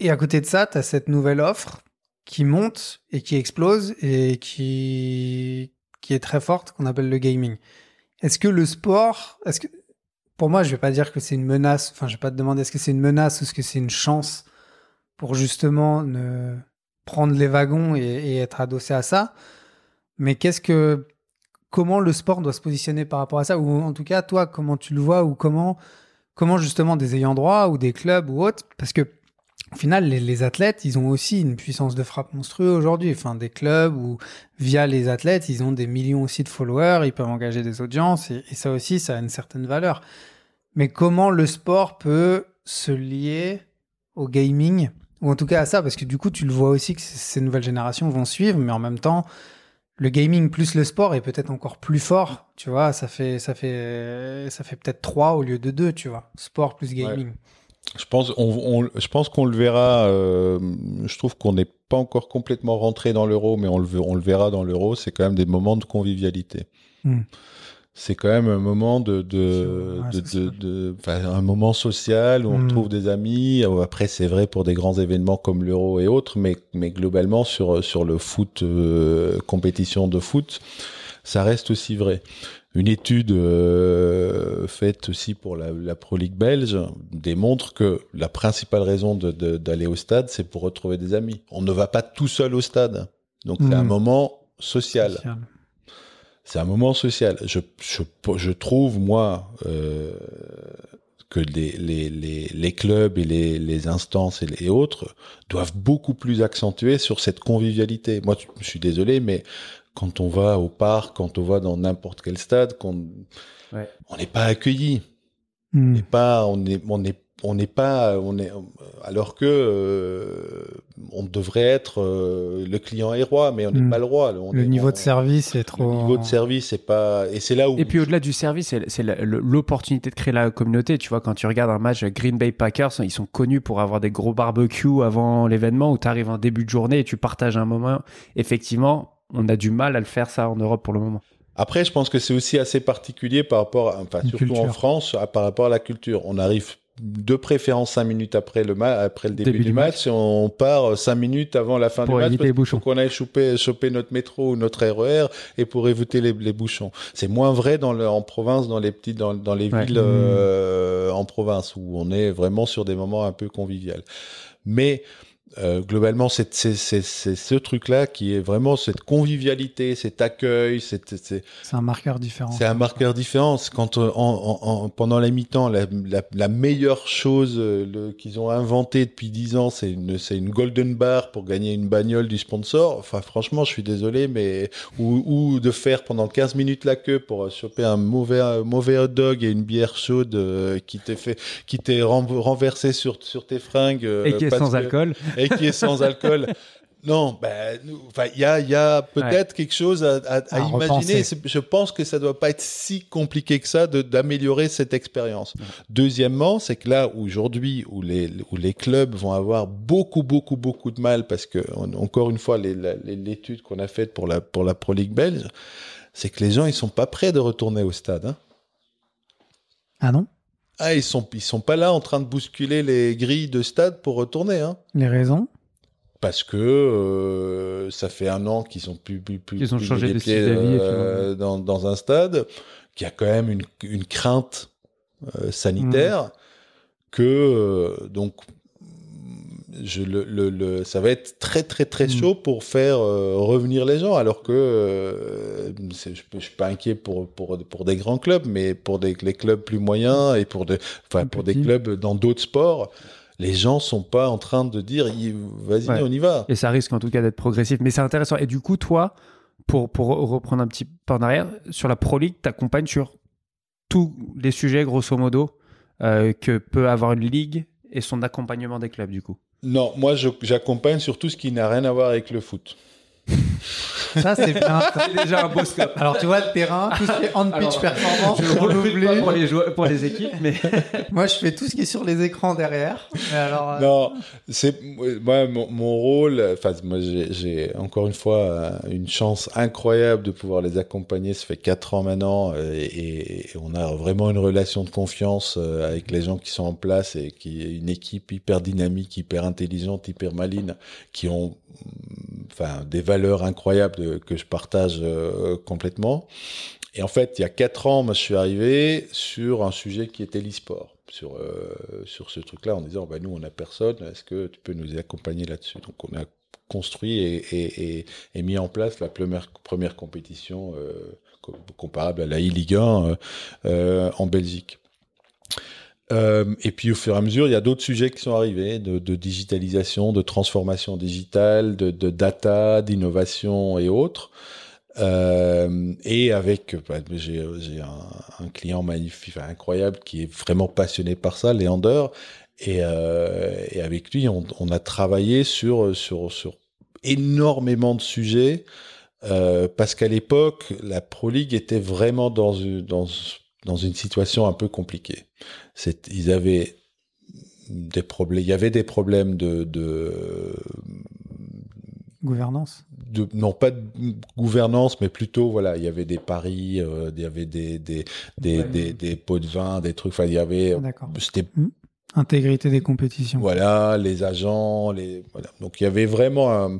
Et à côté de ça, tu as cette nouvelle offre qui monte et qui explose et qui, qui est très forte, qu'on appelle le gaming. Est-ce que le sport, est-ce que, pour moi, je vais pas dire que c'est une menace, enfin, je vais pas te demander est-ce que c'est une menace ou est-ce que c'est une chance pour justement ne prendre les wagons et être adossé à ça. Mais qu'est-ce que, comment le sport doit se positionner par rapport à ça, ou en tout cas, toi, comment tu le vois, ou comment, comment justement des ayants droit ou des clubs ou autres, parce que au final, les, athlètes, ils ont aussi une puissance de frappe monstrueuse aujourd'hui. Enfin, des clubs où, via les athlètes, ils ont des millions aussi de followers, ils peuvent engager des audiences, et, et ça aussi, ça a une certaine valeur. Mais comment le sport peut se lier au gaming, ou en tout cas à ça, parce que du coup, tu le vois aussi que ces nouvelles générations vont suivre, mais en même temps, le gaming plus le sport est peut-être encore plus fort, tu vois, ça fait, ça fait, ça fait peut-être 3 au lieu de 2, tu vois, sport plus gaming. Je pense, on, on- je pense qu'on le verra. euh, je trouve qu'on n'est pas encore complètement rentré dans l'euro, mais on le, ve- on le verra dans l'euro. C'est quand même des moments de convivialité. Hmm. C'est quand même un moment de, de, Ouais, de, de- un moment social où on Hmm. retrouve des amis. Après, c'est vrai pour des grands événements comme l'euro et autres, mais, mais globalement sur sur le foot, euh, compétition de foot, ça reste aussi vrai. Une étude euh, faite aussi pour la, la Pro League belge démontre que la principale raison d'aller au stade, c'est pour retrouver des amis. On ne va pas tout seul au stade. Donc c'est un Mm. moment social. Social. C'est un moment social. Je, je, je trouve, moi, euh, que les, les, les, les clubs et les, les instances et, les autres doivent beaucoup plus accentuer sur cette convivialité. Moi, je suis désolé, mais quand on va au parc, quand on va dans n'importe quel stade, qu'on Ouais. on n'est pas accueilli. On Hmm. n'est pas, on est, on est, on n'est pas, on est, alors que euh, on devrait être euh, le client est roi, mais on n'est Mm. pas le roi. On Le est- niveau on- de service est trop. le niveau de service, c'est pas, et c'est là où. Et puis au-delà du service, c'est l'opportunité de créer la communauté. Tu vois, quand tu regardes un match Green Bay Packers, ils sont connus pour avoir des gros barbecues avant l'événement où tu arrives en début de journée et tu partages un moment. Effectivement, on a du mal à le faire ça en Europe pour le moment. Après, je pense que c'est aussi assez particulier par rapport, à, enfin, Une surtout en. France, à- par rapport à la culture. On arrive de préférence 5 minutes après le, ma après le début, du match, et on part 5 minutes avant la fin Pour du match les bouchons. qu'on aille choper, choper notre métro ou notre RER et pour éviter les, les bouchons. C'est moins vrai dans le, en province, dans les petits, dans, dans les Ouais. villes euh, en province où on est vraiment sur des moments un peu convivial. Mais euh, globalement, c'est c'est- c'est- c'est ce truc-là qui est vraiment cette convivialité, cet accueil, c'est C'est un marqueur différent. c'est un marqueur différent. C'est Quand euh, en, en- en- pendant la mi-temps, la, la, la meilleure chose euh, qu'ils ont inventé depuis 10 ans, c'est une, c'est une golden bar pour gagner une bagnole du sponsor. Enfin, franchement, je suis désolé, mais ou, ou de faire pendant 15 minutes la queue pour choper un mauvais, un mauvais hot dog et une bière chaude euh, qui t'est renversé sur sur tes fringues euh, et qui est sans que- alcool. et qui est sans alcool. Non, ben, il y a, y a peut-être quelque chose à, à- à À imaginer. Je pense que ça doit pas être si compliqué que ça d'améliorer cette expérience. Deuxièmement, c'est que là, aujourd'hui, où les, où les clubs vont avoir beaucoup, beaucoup, beaucoup de mal, parce que, on- encore une fois, l'étude qu'on a faite pour la, pour la Pro League belge, c'est que les gens, ils sont pas prêts de retourner au stade. hein. Ah non? Ah, ils sont, ils sont pas là en train de bousculer les grilles de stade pour retourner. Hein. Les raisons? Parce que euh, ça fait un an qu'ils ont plus, plus, plus, Qu'ils ont changé les de pieds, euh, dans, dans un stade, qu'il y a quand même une, une crainte euh, sanitaire que euh, donc je, le, le, le- ça va être très très très Mm. chaud pour faire euh, revenir les gens alors que euh, je, je suis pas inquiet pour, pour, pour des grands clubs mais pour des, les clubs plus moyens et pour, Plus pour des clubs dans d'autres sports les gens sont pas en train de dire vas-y Ouais. on y va Et ça risque en tout cas d'être progressif. Mais c'est intéressant. Et du coup, toi, pour, pour reprendre un petit pas en arrière, sur la Pro League, t'accompagnes sur tous les sujets, grosso modo, euh, que peut avoir une ligue et son accompagnement des clubs, du coup. Non, moi j'accompagne sur tout ce qui n'a rien à voir avec le foot. Ça, c'est bien. C'est déjà un beau scope. Alors, tu vois, le terrain, tout ce qui est on-pitch performance, Je renouvelé. pas pour les, joueurs, pour les équipes, mais Moi, je fais tout ce qui est sur les écrans derrière. Mais alors, euh, Non, c'est moi mon, mon rôle. Enfin, moi j'ai- encore une fois euh, une chance incroyable de pouvoir les accompagner. Ça fait quatre ans maintenant euh, et, et on a vraiment une relation de confiance avec les gens qui sont en place et qui est une équipe hyper dynamique, hyper intelligente, hyper maline, qui ont enfin des valeurs incroyables que je partage euh, complètement. Et en fait, il y a quatre ans, moi, je suis arrivé sur un sujet qui était l'e-sport, sur euh, sur ce truc-là, en disant, bah nous, on n'a personne, est-ce que tu peux nous accompagner là-dessus? Donc, on a construit et, et, et, mis en place la première compétition euh, co- comparable à la e-Ligue 1 euh, euh, en Belgique. Euh, et puis au fur et à mesure, il y a d'autres sujets qui sont arrivés, de, digitalisation, de transformation digitale, de, data, d'innovation et autres. Euh, et avec, bah, j'ai un, client magnifique, incroyable, qui est vraiment passionné par ça, Léander. Et, euh, et avec lui, on, a travaillé sur, sur, sur énormément de sujets. Parce qu'à l'époque, la Pro League était vraiment dans dans, dans une situation un peu compliquée. Ils avaient des problèmes, il y avait des problèmes de, de, gouvernance. de non pas de gouvernance, mais plutôt voilà, il y avait des paris, euh, il y avait des des des, Ouais. des, des pots de vin, des trucs. Enfin, il y avait, D'accord. Intégrité des compétitions. voilà, les agents, les voilà. Donc il y avait vraiment un-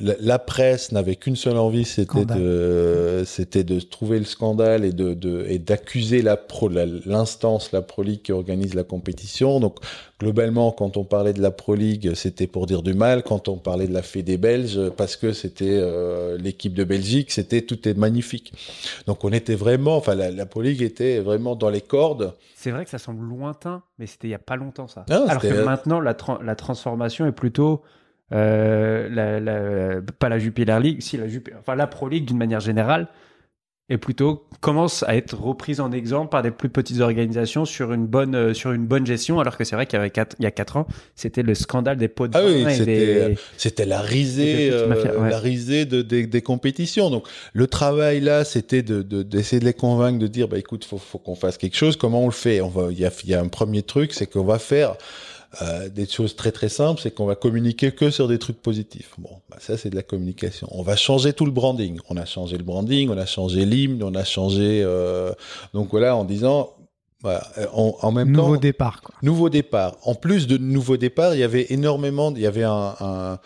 la, presse n'avait qu'une seule envie, c'était de c'était de trouver le scandale et de, de et d'accuser la pro l'instance la Pro League qui organise la compétition. Donc globalement quand on parlait de la Pro League, c'était pour dire du mal, quand on parlait de la Fédé belge parce que c'était euh, l'équipe de Belgique, c'était tout est magnifique. Donc on était vraiment enfin la, la Pro League était vraiment dans les cordes. c'est vrai que ça semble lointain, mais c'était il y a pas longtemps ça. Ah, Alors que c'était- maintenant, la, tran- la transformation est plutôt euh, la, pas la Jupiler League, si la Jupi- enfin la Pro League d'une manière générale est plutôt commence à être reprise en exemple par des plus petites organisations sur une bonne euh, sur une bonne gestion, alors que c'est vrai qu'il y avait quatre, il y a quatre ans, c'était le scandale des pots de Ah oui, et c'était- la risée, euh, ouais. la risée de, des- des compétitions. Donc le travail là, c'était de de- d'essayer de, les convaincre, de dire bah écoute, faut faut qu'on fasse quelque chose. Comment on le fait? On va, il y a, il y a un premier truc, c'est qu'on va faire euh, des choses très très simples, c'est qu'on va communiquer que sur des trucs positifs. Bon, bah, ça c'est de la communication. On va changer tout le branding. On a changé le branding, on a changé l'hymne, on a changé. euh, donc voilà, en disant Voilà. Euh, En, en même Nouveau temps, départ. Quoi. nouveau départ. En plus de nouveau départ, il y avait énormément, il y avait un, un-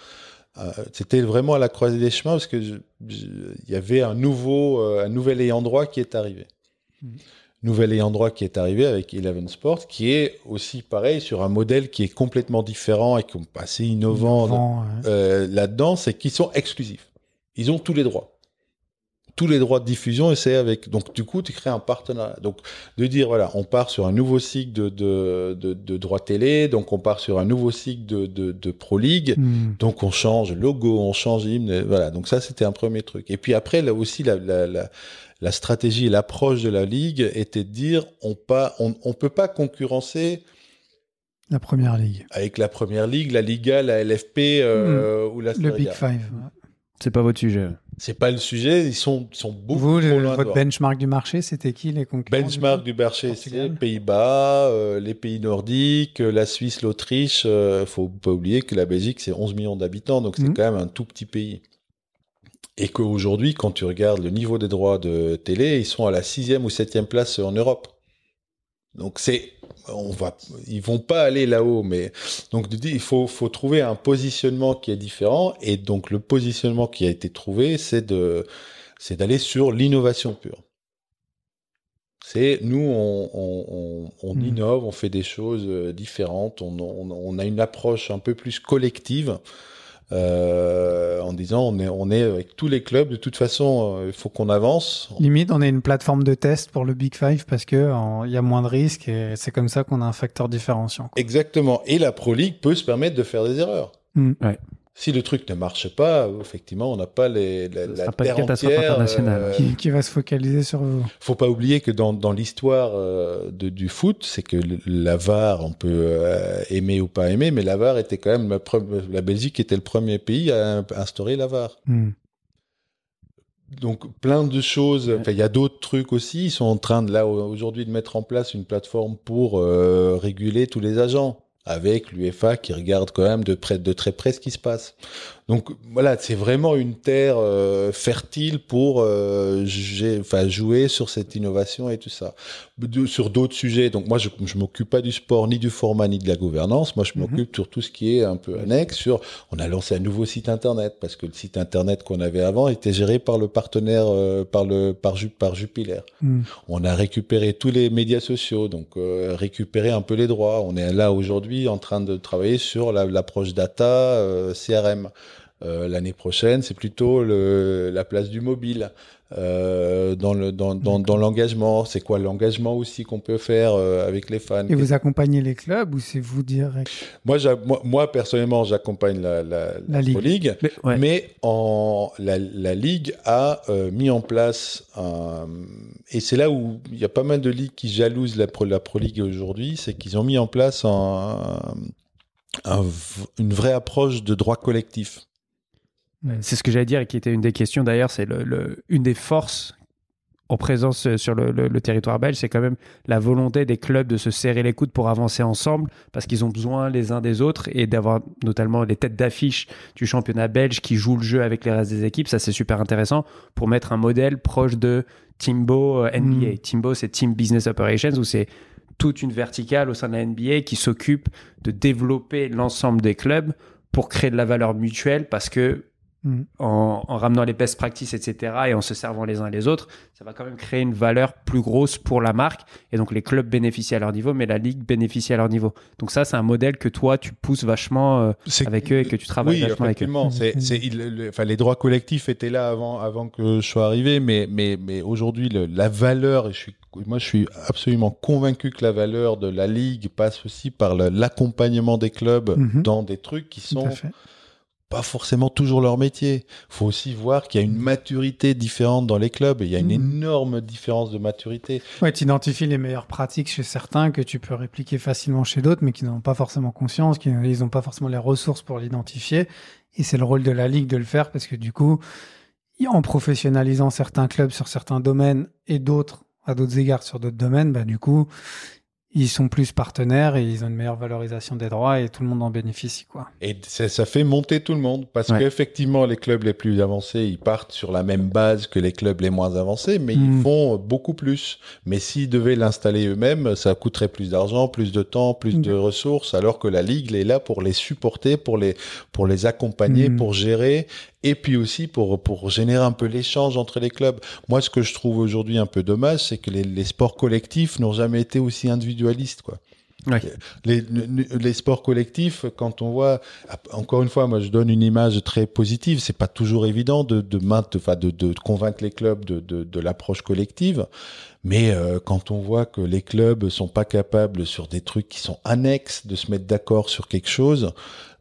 un- c'était vraiment à la croisée des chemins parce que je- je- il y avait un nouveau, un nouvel ayant droit qui est arrivé. Mhm. Nouvel ayant droit qui est arrivé avec Eleven Sports, qui est aussi pareil sur un modèle qui est complètement différent et qui est assez innovant Innovant, ouais. euh, là-dedans, c'est qu'ils sont exclusifs. Ils ont tous les droits. Tous les droits de diffusion, et c'est avec. Donc, du coup, tu crées un partenariat. Donc, de dire, voilà, on part sur un nouveau cycle de, de, de, de droits télé, donc on part sur un nouveau cycle de, de, de Pro League, Hmm. donc on change logo, on change l'hymne, et voilà. Donc, ça, c'était un premier truc. Et puis après, là aussi, la, la, la, la stratégie et l'approche de la Ligue était de dire, on on peut pas concurrencer La première ligue. avec la première ligue, la Liga, la LFP euh, ou la Hmm. Le Big. Five. C'est pas votre sujet. C'est pas le sujet, ils sont, ils sont beaucoup Vous, trop le- loin votre benchmark du marché, c'était qui les concurrents Benchmark du du marché, c'est Portugal. Pays-Bas, euh, les pays nordiques, euh, la Suisse, l'Autriche. Euh, faut pas oublier que la Belgique, c'est 11 millions d'habitants, donc c'est Mhm. quand même un tout petit pays. Et qu'aujourd'hui, quand tu regardes le niveau des droits de télé, ils sont à la sixième ou septième place en Europe. Donc c'est, on va, ils vont pas aller là-haut, mais donc il faut, faut trouver un positionnement qui est différent, et donc le positionnement qui a été trouvé, c'est de, c'est d'aller sur l'innovation pure. C'est nous, on, on, on, on Mm. innove, on fait des choses euh, différentes, on, on, on a une approche un peu plus collective. Euh, en disant on est on est avec tous les clubs de toute façon euh, il faut qu'on avance Limite, on est une plateforme de test pour le Big Five parce que il y a moins de risques et c'est comme ça qu'on a un facteur différenciant. quoi. Exactement. Et la Pro League peut se permettre de faire des erreurs. Mm. Ouais. Si le truc ne marche pas, effectivement, on n'a pas les, la, la pas terre catastrophe entière. internationale. euh, Qui, qui va se focaliser sur vous. faut pas oublier que dans, dans l'histoire euh, du foot, c'est que le- la VAR, on peut euh, aimer ou pas aimer, mais la VAR était quand même la, Belgique était le premier pays à instaurer la VAR. Mm. Donc plein de choses. Enfin, il y a d'autres trucs aussi. Ils sont en train de là aujourd'hui de mettre en place une plateforme pour euh, réguler tous les agents avec l'UEFA qui regarde quand même de de très près ce qui se passe. Donc voilà, c'est vraiment une terre euh, fertile pour euh, jouer sur cette innovation et tout ça. De- sur d'autres sujets, donc moi je ne m'occupe pas du sport, ni du format, ni de la gouvernance. Moi je Mhm. m'occupe sur tout ce qui est un peu annexe. Sur, on a lancé un nouveau site internet parce que le site internet qu'on avait avant était géré par le partenaire, euh, par le par, Ju- par Jupiler. Mm. On a récupéré tous les médias sociaux, donc euh, récupérer un peu les droits. On est là aujourd'hui en train de travailler sur la- l'approche data euh, CRM. Euh, L'année prochaine, c'est plutôt le, la place du mobile euh, dans le dans, dans, dans l'engagement. C'est quoi l'engagement aussi qu'on peut faire euh, avec les fans? Et vous accompagnez les clubs ou c'est vous direct? Moi, j'a- moi, moi, personnellement, j'accompagne la, la, La Ligue. Pro League. Mais, ouais. Mais en, la, la Ligue a euh, mis en place un... Et c'est là où il y a pas mal de ligues qui jalousent la Pro, la Pro League aujourd'hui, c'est qu'ils ont mis en place un, une vraie approche de droit collectif. C'est ce que j'allais dire et qui était une des questions d'ailleurs. C'est le, le- une des forces en présence euh, sur le, le- le territoire belge, c'est quand même la volonté des clubs de se serrer les coudes pour avancer ensemble parce qu'ils ont besoin les uns des autres et d'avoir notamment les têtes d'affiche du championnat belge qui jouent le jeu avec les restes des équipes. Ça, c'est super intéressant pour mettre un modèle proche de Timbo euh, NBA. Mm. Timbo, c'est Team Business Operations où c'est toute une verticale au sein de la NBA qui s'occupe de développer l'ensemble des clubs pour créer de la valeur mutuelle parce que Mm. en, en ramenant les best practices, etc., et en se servant les uns les autres, ça va quand même créer une valeur plus grosse pour la marque. Et donc, les clubs bénéficient à leur niveau, mais la ligue bénéficie à leur niveau. Donc, ça, c'est un modèle que toi, tu pousses vachement euh, C'est- avec eux et que tu travailles oui, vachement avec eux. il- le- enfin, les droits collectifs étaient là avant, avant que je sois arrivé, mais, mais, mais aujourd'hui, la valeur, et je suis, moi, je suis absolument convaincu que la valeur de la ligue passe aussi par l'accompagnement des clubs Mhm. dans des trucs qui Tout à sont fait. Pas forcément toujours leur métier. faut aussi voir qu'il y a une maturité différente dans les clubs. et Il y a une Mhm. énorme différence de maturité. Ouais, tu identifies les meilleures pratiques chez certains que tu peux répliquer facilement chez d'autres, mais qui n'en ont pas forcément conscience, qui n'ont pas forcément les ressources pour l'identifier. Et c'est le rôle de la ligue de le faire parce que du coup, en professionnalisant certains clubs sur certains domaines et d'autres à d'autres égards sur d'autres domaines, bah du coup, ils sont plus partenaires et ils ont une meilleure valorisation des droits et tout le monde en bénéficie quoi. Et ça, ça fait monter tout le monde parce Ouais. qu'effectivement les clubs les plus avancés ils partent sur la même base que les clubs les moins avancés mais ils font beaucoup plus. Mais s'ils devaient l'installer eux-mêmes ça coûterait plus d'argent, plus de temps, plus de Mm. ressources alors que la ligue est là pour les supporter, pour les pour les accompagner, Mm. pour gérer et puis aussi pour pour générer un peu l'échange entre les clubs. Moi ce que je trouve aujourd'hui un peu dommage c'est que les, les sports collectifs n'ont jamais été aussi individualistes quoi les, les sports collectifs, quand on voit, encore une fois, moi je donne une image très positive. C'est pas toujours évident de de, enfin, de, de convaincre les clubs de, de, de l'approche collective, mais euh, quand on voit que les clubs sont pas capables sur des trucs qui sont annexes de se mettre d'accord sur quelque chose.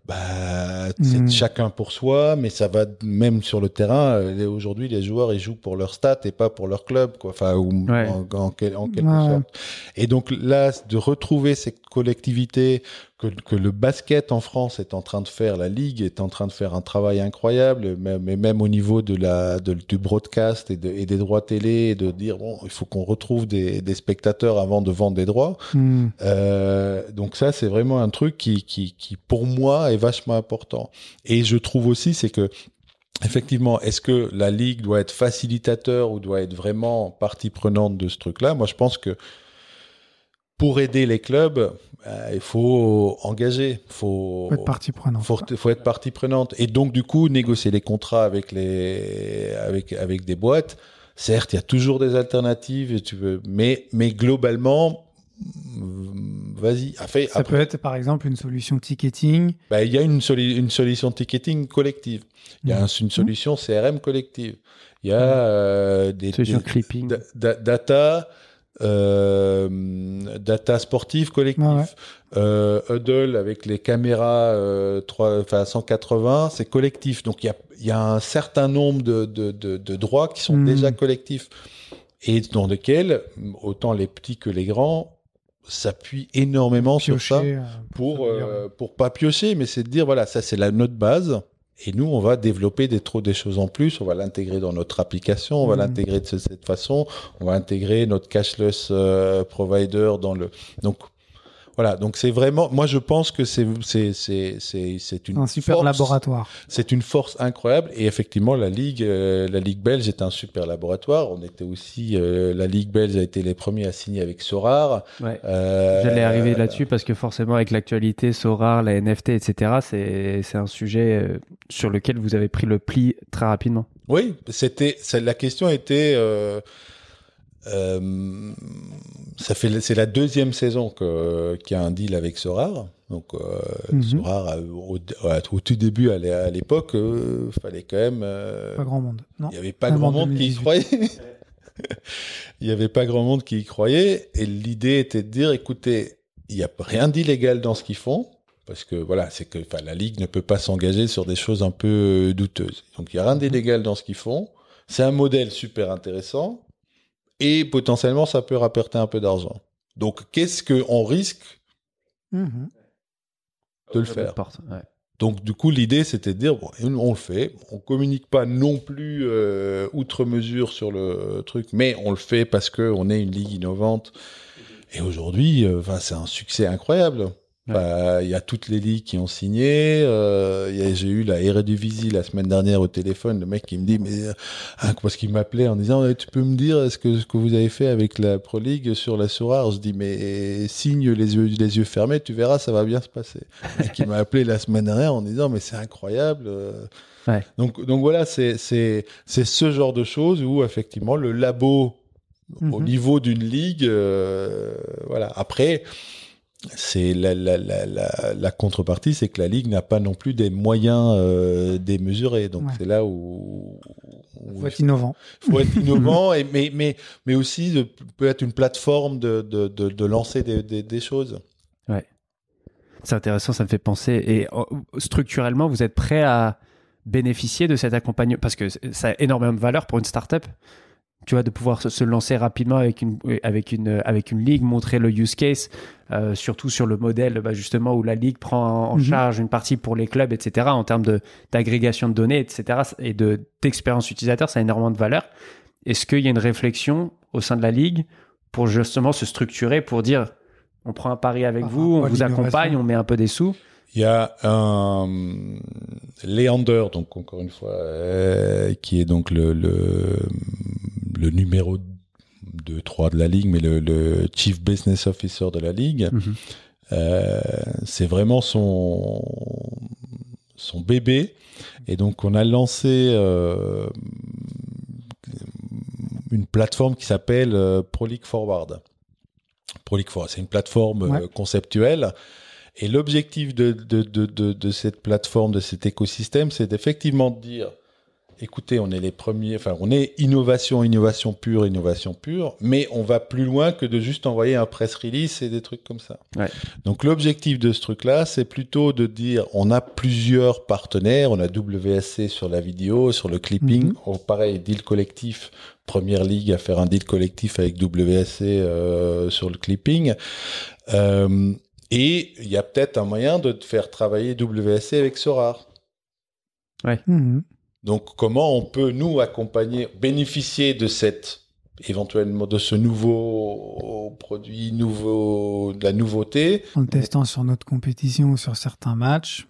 Bah, c'est Mhm. chacun pour soi, mais ça va même sur le terrain. euh, Aujourd'hui, les joueurs ils jouent pour leur stat et pas pour leur club, quoi. Enfin, ou Ouais. en, en quel- en quelque Ouais. sorte. Et donc là, de retrouver cette collectivité que, que le basket en France est en train de faire, la ligue est en train de faire un travail incroyable, mais même au niveau de la, de- du broadcast et, de- et des droits télé, et de dire bon, il faut qu'on retrouve des, des spectateurs avant de vendre des droits. Hmm. Euh, donc ça, c'est vraiment un truc qui, qui, qui, pour moi, est vachement important. Et je trouve aussi, c'est que Effectivement, est-ce que la ligue doit être facilitateur ou doit être vraiment partie prenante de ce truc-là? Moi, je pense que pour aider les clubs, euh, il faut engager, faut Faut être partie prenante. faut, faut être partie prenante. Et donc, du coup, négocier les contrats avec, les, avec, avec des boîtes. Certes, il y a toujours des alternatives, et tu veux, mais, mais globalement, mm, vas-y. Après, Ça après, peut être par exemple une solution ticketing. bah, il y a une, soli- une solution ticketing collective. Il y a un- une solution CRM collective. Il y a euh, des, Solution des- clipping. da- da- data, euh, data sportive collectif. Ouais. Euh, Huddle avec les caméras euh, 3, enfin 180, c'est collectif. Donc il y a, y a un certain nombre de, de, de, de droits qui sont Mhm. déjà collectifs et dans lesquels autant les petits que les grands s'appuient énormément sur ça euh, pour euh, pour pas piocher, mais c'est de dire voilà ça c'est la notre base. Et nous, on va développer des trop des choses en plus. On va l'intégrer dans notre application. On va Mhm. l'intégrer de ce- cette façon. On va intégrer notre cashless euh, provider dans le. Donc voilà. Donc c'est vraiment. Moi, je pense que c'est c'est c'est c'est c'est une un super force. laboratoire. C'est une force incroyable. Et effectivement, la ligue euh, la ligue belge est un super laboratoire. On était aussi euh, la ligue belge a été les premiers à signer avec Sorar. Ouais. Euh, J'allais arriver là-dessus parce que forcément, avec l'actualité, Sorar, la NFT, etc., c'est c'est un sujet euh, sur lequel vous avez pris le pli très rapidement. Oui, c'était c'est- la question était euh, ça fait c'est la deuxième saison que qu'il y a un deal avec Sorar. Donc euh, Mhm. Sorar euh, au, au- au tout début à l'é- à l'époque euh, fallait quand même euh, Pas grand monde. Non. il y avait pas grand monde qui y 2018. croyait. il y avait pas grand monde qui y croyait et l'idée était de dire écoutez, il y a rien d'illégal dans ce qu'ils font. Parce que voilà, c'est que enfin, la ligue ne peut pas s'engager sur des choses un peu douteuses. Donc il y a rien d'illégal dans ce qu'ils font. C'est un modèle super intéressant et potentiellement ça peut rapporter un peu d'argent. Donc qu'est-ce qu'on risque Mhm. de le faire porte, ouais. Donc du coup l'idée c'était de dire bon, on le fait, on communique pas non plus euh, outre mesure sur le truc, mais on le fait parce que on est une ligue innovante. Et aujourd'hui, euh, enfin, c'est un succès incroyable. Enfin, Il y a toutes les ligues qui ont signé. euh, J'ai eu la Eredivisie la semaine dernière au téléphone, le mec qui me dit, mais euh, ah, parce qu'il m'appelait en disant, Eh, tu peux me dire est-ce que ce que vous avez fait avec la Pro League sur la Sourare Je dis, mais signe les yeux, les yeux fermés, tu verras, ça va bien se passer. Et qui m'a appelé la semaine dernière en disant, mais c'est incroyable. euh. Ouais. Donc, donc voilà, c'est c'est c'est ce genre de choses où effectivement le labo au Mhm. niveau d'une ligue, euh, voilà. Après, c'est la, la, la, la, la contrepartie, c'est que la ligue n'a pas non plus des moyens euh, démesurés. Donc Ouais. c'est là où, où Faut être innovant. il faut être innovant, et, mais, mais, mais aussi de, peut être une plateforme de, de, de, de lancer des, des, des choses. C'est intéressant, ça me fait penser. Et euh, structurellement, vous êtes prêt à bénéficier de cet accompagnement? Parce que ça a énormément de valeur pour une startup. Tu vois, de pouvoir se, lancer rapidement avec une, avec, une, avec une ligue, montrer le use case, euh, surtout sur le modèle bah, justement où la ligue prend en, Mhm. charge une partie pour les clubs, etc., en termes de- d'agrégation de, données, etc., et de- d'expérience utilisateur, ça a énormément de valeur. Est-ce qu'il y a une réflexion au sein de la ligue pour justement se structurer, pour dire On prend un pari avec vous, on vous accompagne, on met un peu des sous? Il y a un Leander, donc encore une fois, euh, qui est donc le, le, le numéro 2, 3 de la ligue, mais le, le Chief Business Officer de la ligue. Mhm. Euh, c'est vraiment son, son bébé. Et donc, on a lancé euh, une plateforme qui s'appelle euh, ProLeague Forward. ProLeague Forward, c'est une plateforme euh, Ouais. conceptuelle. Et l'objectif de, de, de, de cette plateforme, de cet écosystème, c'est effectivement de dire, écoutez, on est les premiers, enfin, on est innovation, innovation pure, innovation pure, mais on va plus loin que de juste envoyer un press release et des trucs comme ça. Ouais. Donc l'objectif de ce truc-là, c'est plutôt de dire, on a plusieurs partenaires, on a WSC sur la vidéo, sur le clipping, Mhm. Oh, pareil, deal collectif, première ligue à faire un deal collectif avec WSC euh, sur le clipping. Euh, et il y a peut-être un moyen de faire travailler WSC avec Sorar. Mhm. Donc, comment on peut nous accompagner, bénéficier de cette éventuellement de ce nouveau produit, nouveau de la nouveauté, En le testant sur notre compétition ou sur certains matchs.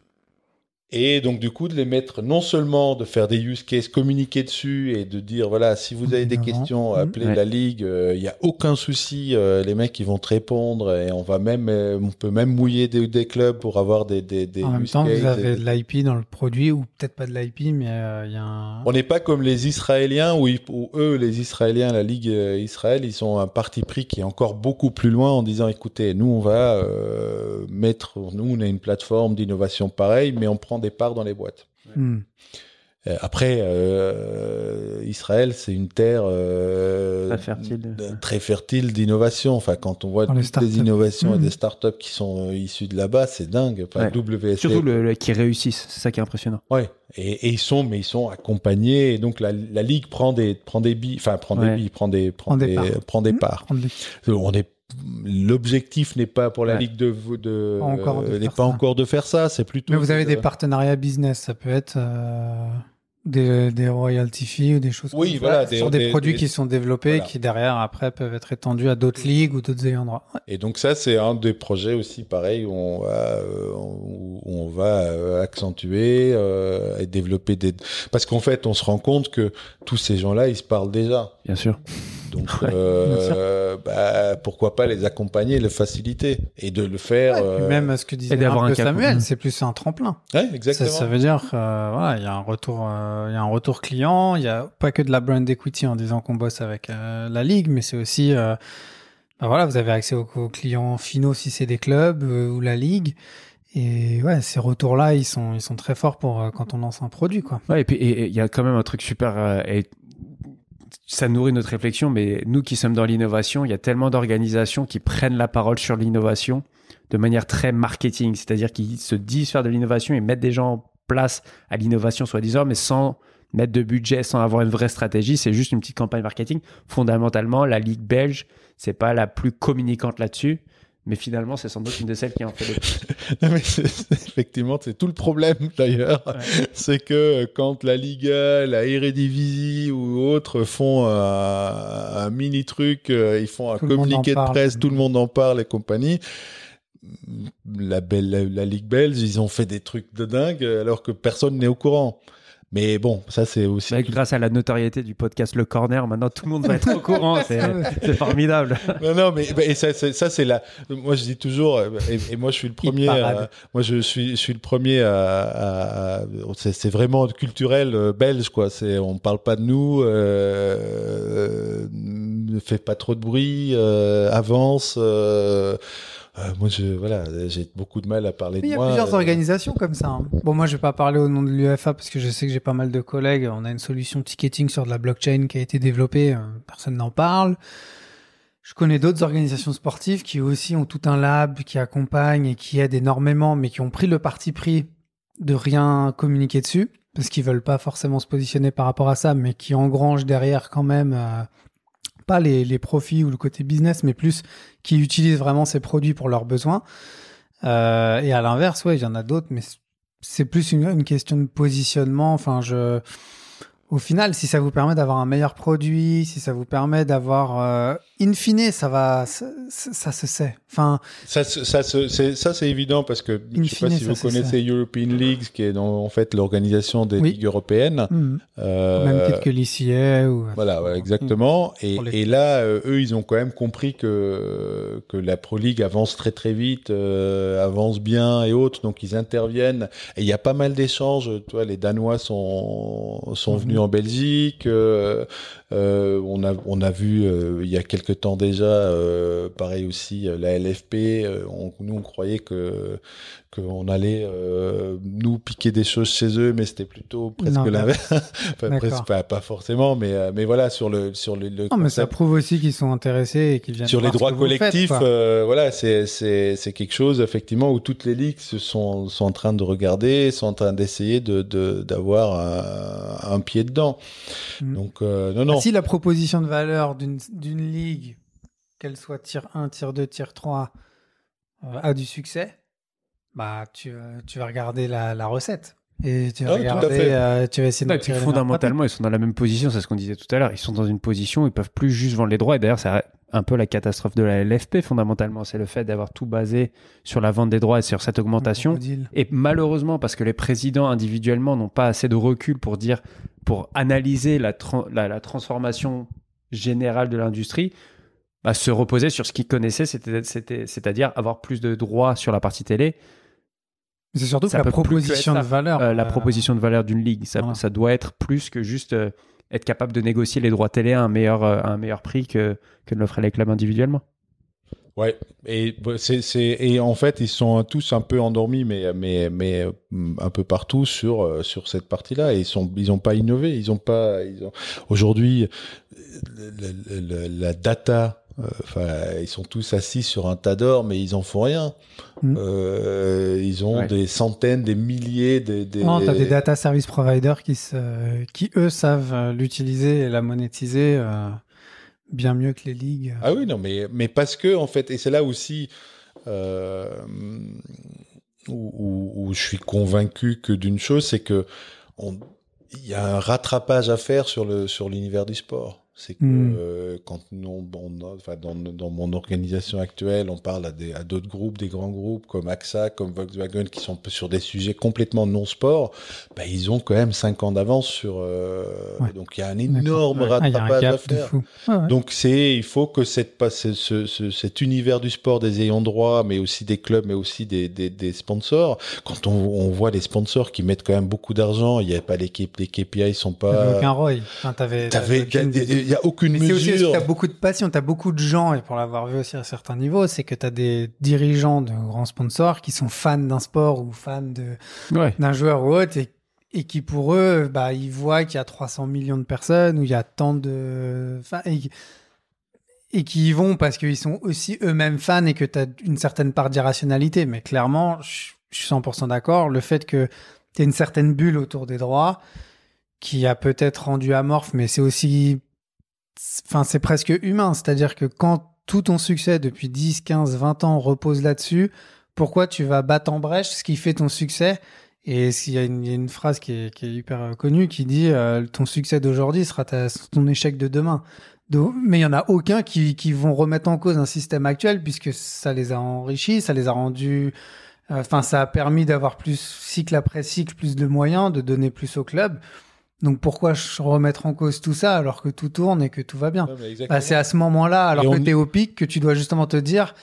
Et donc du coup de les mettre non seulement de faire des use cases, communiquer dessus et de dire voilà si vous avez des questions, Mhm. appelez Ouais. la ligue, il n'y a aucun souci, euh, les mecs ils vont te répondre et on va même euh, on peut même mouiller des, des clubs pour avoir des des, des en même use temps, cases vous avez et- de l'IP dans le produit, ou peut-être pas de l'IP, mais euh, il y a un. On n'est pas comme les Israéliens où, ils- où eux, les Israéliens, la Ligue euh, Israël, ils ont un parti pris qui est encore beaucoup plus loin en disant écoutez, nous on va euh, mettre, nous on a une plateforme d'innovation pareille, mais on prend des parts dans les boîtes. Hmm. Euh, après, euh, Israël, c'est une terre euh, Très fertile. euh, très fertile d'innovation. Enfin, quand on voit Dans les toutes les innovations et Mhm. des startups qui sont euh, issues de là-bas, c'est dingue. Enfin, Ouais. WSC, Surtout le, le- qui réussissent, c'est ça qui est impressionnant. Ouais. Et, et ils sont, mais ils sont accompagnés. Et donc la, la ligue prend des, prend des billes, enfin prend Ouais. des billes, prend des, prend Prend des des, parts. prend des Mhm. parts. Des- On est, l'objectif n'est pas pour la Ouais. ligue de, de, encore de euh, n'est faire pas ça. encore de faire ça. C'est plutôt. Mais vous avez de- des partenariats business, ça peut être euh, des, des royalty fees ou des choses Oui, comme voilà, ça. des- sur des, des- produits des- qui sont développés Voilà. qui derrière après peuvent être étendus à d'autres ligues ou d'autres ayants droit. Ouais. Et donc ça, c'est un des projets aussi, pareil, où on va, euh, où on va accentuer euh, et développer des. Parce qu'en fait, on se rend compte que tous ces gens-là, ils se parlent déjà. Bien sûr. Donc, Ouais, euh, bah, pourquoi pas les accompagner, les faciliter et de le faire. Ouais, euh, Même ce que disait un Samuel, Mhm. c'est plus un tremplin. ouais, Ça, exactement. ça veut dire qu'il voilà, il y a un retour, euh, il y a un retour client. Il y a pas que de la brand equity en disant qu'on bosse avec euh, la ligue, mais c'est aussi, euh, bah voilà, vous avez accès aux, aux clients finaux si c'est des clubs euh, ou la ligue. Et ouais, ces retours-là, ils sont, ils sont très forts pour euh, quand on lance un produit, quoi. Ouais, et puis il y a quand même un truc super. euh, et ça nourrit notre réflexion, mais nous qui sommes dans l'innovation, il y a tellement d'organisations qui prennent la parole sur l'innovation de manière très marketing, c'est-à-dire qu'ils se disent faire de l'innovation et mettent des gens en place à l'innovation, soi-disant, mais sans mettre de budget, sans avoir une vraie stratégie. C'est juste une petite campagne marketing. Fondamentalement, la Ligue belge, c'est pas la plus communicante là-dessus. Mais finalement, c'est sans doute une de celles qui en fait le plus. Non, mais c'est- c'est- effectivement, c'est tout le problème d'ailleurs. Ouais. C'est que euh, quand la Liga, la Eredivisie ou autres font un, un mini truc, euh, ils font un Tout communiqué de parle. presse, tout le monde en parle et compagnie. La, belle, la, la Ligue belge, ils ont fait des trucs de dingue alors que personne n'est au courant. Mais bon, ça c'est aussi. Que grâce à la notoriété du podcast Le Corner, maintenant tout le monde va être au courant. C'est formidable. Non, non, mais bah, et ça, c'est- ça c'est la. Moi, je dis toujours, euh, et, et moi, je suis le premier. à- moi, je suis, je suis le premier à. à- à- c'est, vraiment culturel euh, belge, quoi. C'est, on parle pas de nous. Euh, euh, ne fait pas trop de bruit. euh, avance. Euh, moi, je, voilà, j'ai beaucoup de mal à parler Il de y a moi. plusieurs euh, organisations comme ça. hein. Bon, moi, je vais pas parler au nom de l'UFA parce que je sais que j'ai pas mal de collègues. On a une solution ticketing sur de la blockchain qui a été développée. euh, Personne n'en parle. Je connais d'autres organisations sportives qui aussi ont tout un lab, qui accompagnent et qui aident énormément, mais qui ont pris le parti pris de rien communiquer dessus parce qu'ils veulent pas forcément se positionner par rapport à ça, mais qui engrangent derrière quand même euh, pas les, les profits ou le côté business, mais plus qui utilisent vraiment ces produits pour leurs besoins. Euh, et à l'inverse, ouais, il y en a d'autres, mais c'est plus une, une question de positionnement. Enfin, je au final, si ça vous permet d'avoir un meilleur produit, si ça vous permet d'avoir, euh, in fine, ça va, ça, ça- ça se sait. Enfin, Ça, ça, c'est, ça, c'est évident parce que je sais pas si vous connaissez European Leagues, qui est dans, en fait l'organisation des Oui. ligues européennes. hmm, Euh, même titre que l'ICA ou. Voilà, ouais, exactement. Et, Pour les- et là, euh, eux, ils ont quand même compris que, que la Pro League avance très très vite, euh, avance bien et autres, donc ils interviennent. Et il y a pas mal d'échanges. Tu vois, les Danois sont, sont Mhm. venus en Belgique. euh, euh, on, a, on a vu euh, il y a quelque temps déjà, pareil aussi, la LFP. nous, on croyait que qu'on allait euh, nous piquer des choses chez eux, mais c'était plutôt presque l'inverse. Enfin, D'accord. presque pas, pas forcément, mais euh, mais voilà sur le sur le, le Non, mais ça prouve aussi qu'ils sont intéressés et qu'ils viennent sur les droits faites, collectifs, quoi. euh, voilà, c'est quelque chose effectivement où toutes les ligues se sont sont en train de regarder, sont en train d'essayer de de d'avoir un, un pied dedans. Mm. Donc euh, non non. Si la proposition de valeur d'une d'une ligue, qu'elle soit tier 1, tier 2, tier 3, euh, a du succès, bah tu, euh, tu vas regarder la, la recette. Et tu vas, Ah oui, tout à regarder, fait. euh, tu vas essayer de et puis meilleures fondamentalement, ils sont dans la même position, c'est ce qu'on disait tout à l'heure. Ils sont dans une position où ils peuvent plus juste vendre les droits. Et d'ailleurs, c'est un peu la catastrophe de la LFP, fondamentalement. C'est le fait d'avoir tout basé sur la vente des droits et sur cette augmentation. Et malheureusement, parce que les présidents individuellement n'ont pas assez de recul pour dire, pour analyser la, la, la transformation générale de l'industrie, bah, se reposer sur ce qu'ils connaissaient, c'était- c'était- c'est-à-dire avoir plus de droits sur la partie télé. Mais C'est surtout Ça que la proposition de valeur. Euh, la euh, proposition de valeur d'une ligue, ça, voilà. ça doit être plus que juste euh, être capable de négocier les droits télé à un meilleur, euh, à un meilleur prix que, que ne le feraient les clubs individuellement. Ouais, et bah, c'est c'est et en fait ils sont tous un peu endormis, mais mais mais euh, un peu partout sur sur cette partie-là. Et ils sont ils ont pas innové, ils ont pas ils ont aujourd'hui le- le- le- la data. Euh, Enfin, ils sont tous assis sur un tas d'or, mais ils en font rien. Mm. Euh, ils ont Ouais. des centaines, des milliers, des. des... Non, t'as des data service providers qui, se, qui eux savent euh, l'utiliser et la monétiser euh, bien mieux que les ligues. Ah oui, non, mais, mais parce que, en fait, et c'est là aussi euh, où, où- où je suis convaincu que d'une chose, c'est que on- il y a un rattrapage à faire sur le sur l'univers du sport. C'est que Mm. euh, quand nous, on- enfin, dans, dans mon organisation actuelle, on parle à des- à d'autres groupes, des grands groupes comme AXA, comme Volkswagen, qui sont sur des sujets complètement non sport, bah, ils ont quand même cinq ans d'avance sur. euh, Ouais. Donc il y a un énorme. Ah, rattrapage à gap de faire. Ouais. Donc c'est, il faut que cette, ce, ce- ce- cet univers du sport des ayants droit, mais aussi des clubs, mais aussi des, des, des sponsors. Quand on, on voit les sponsors qui mettent quand même beaucoup d'argent, il y a pas l'équipe, les KPI sont T'avais pas. aucun ROI. Enfin, t'avais, T'avais, t'avais il y a aucune Mais c'est aussi mesure. t'as beaucoup de passion, t'as beaucoup de gens, et pour l'avoir vu aussi à certains niveaux, c'est que t'as des dirigeants de grands sponsors qui sont fans d'un sport ou fans Ouais. d'un joueur ou autre, et, et qui pour eux, bah, ils voient qu'il y a 300 millions de personnes, ou il y a tant de... Enfin, et, et qui y vont parce qu'ils sont aussi eux-mêmes fans et que t'as une certaine part d'irrationalité. Mais clairement, je je suis 100% d'accord, le fait que t'aies une certaine bulle autour des droits, qui a peut-être rendu amorphe, mais c'est aussi enfin, c'est presque humain. C'est-à-dire que quand tout ton succès depuis 10, 15, 20 ans repose là-dessus, pourquoi tu vas battre en brèche ce qui fait ton succès? Et s'il y, y a une phrase qui est, hyper euh, connue qui dit euh, ton succès d'aujourd'hui sera ton échec de demain. Mais il y en a aucun qui, qui vont remettre en cause un système actuel puisque ça les a enrichis, ça les a rendus. euh, Enfin, ça a permis d'avoir plus cycle après cycle, plus de moyens, de donner plus au club. Donc pourquoi je remettre en cause tout ça alors que tout tourne et que tout va bien Ouais, bah, C'est à ce moment-là, alors Et que on- tu es au pic, que tu dois justement te dire,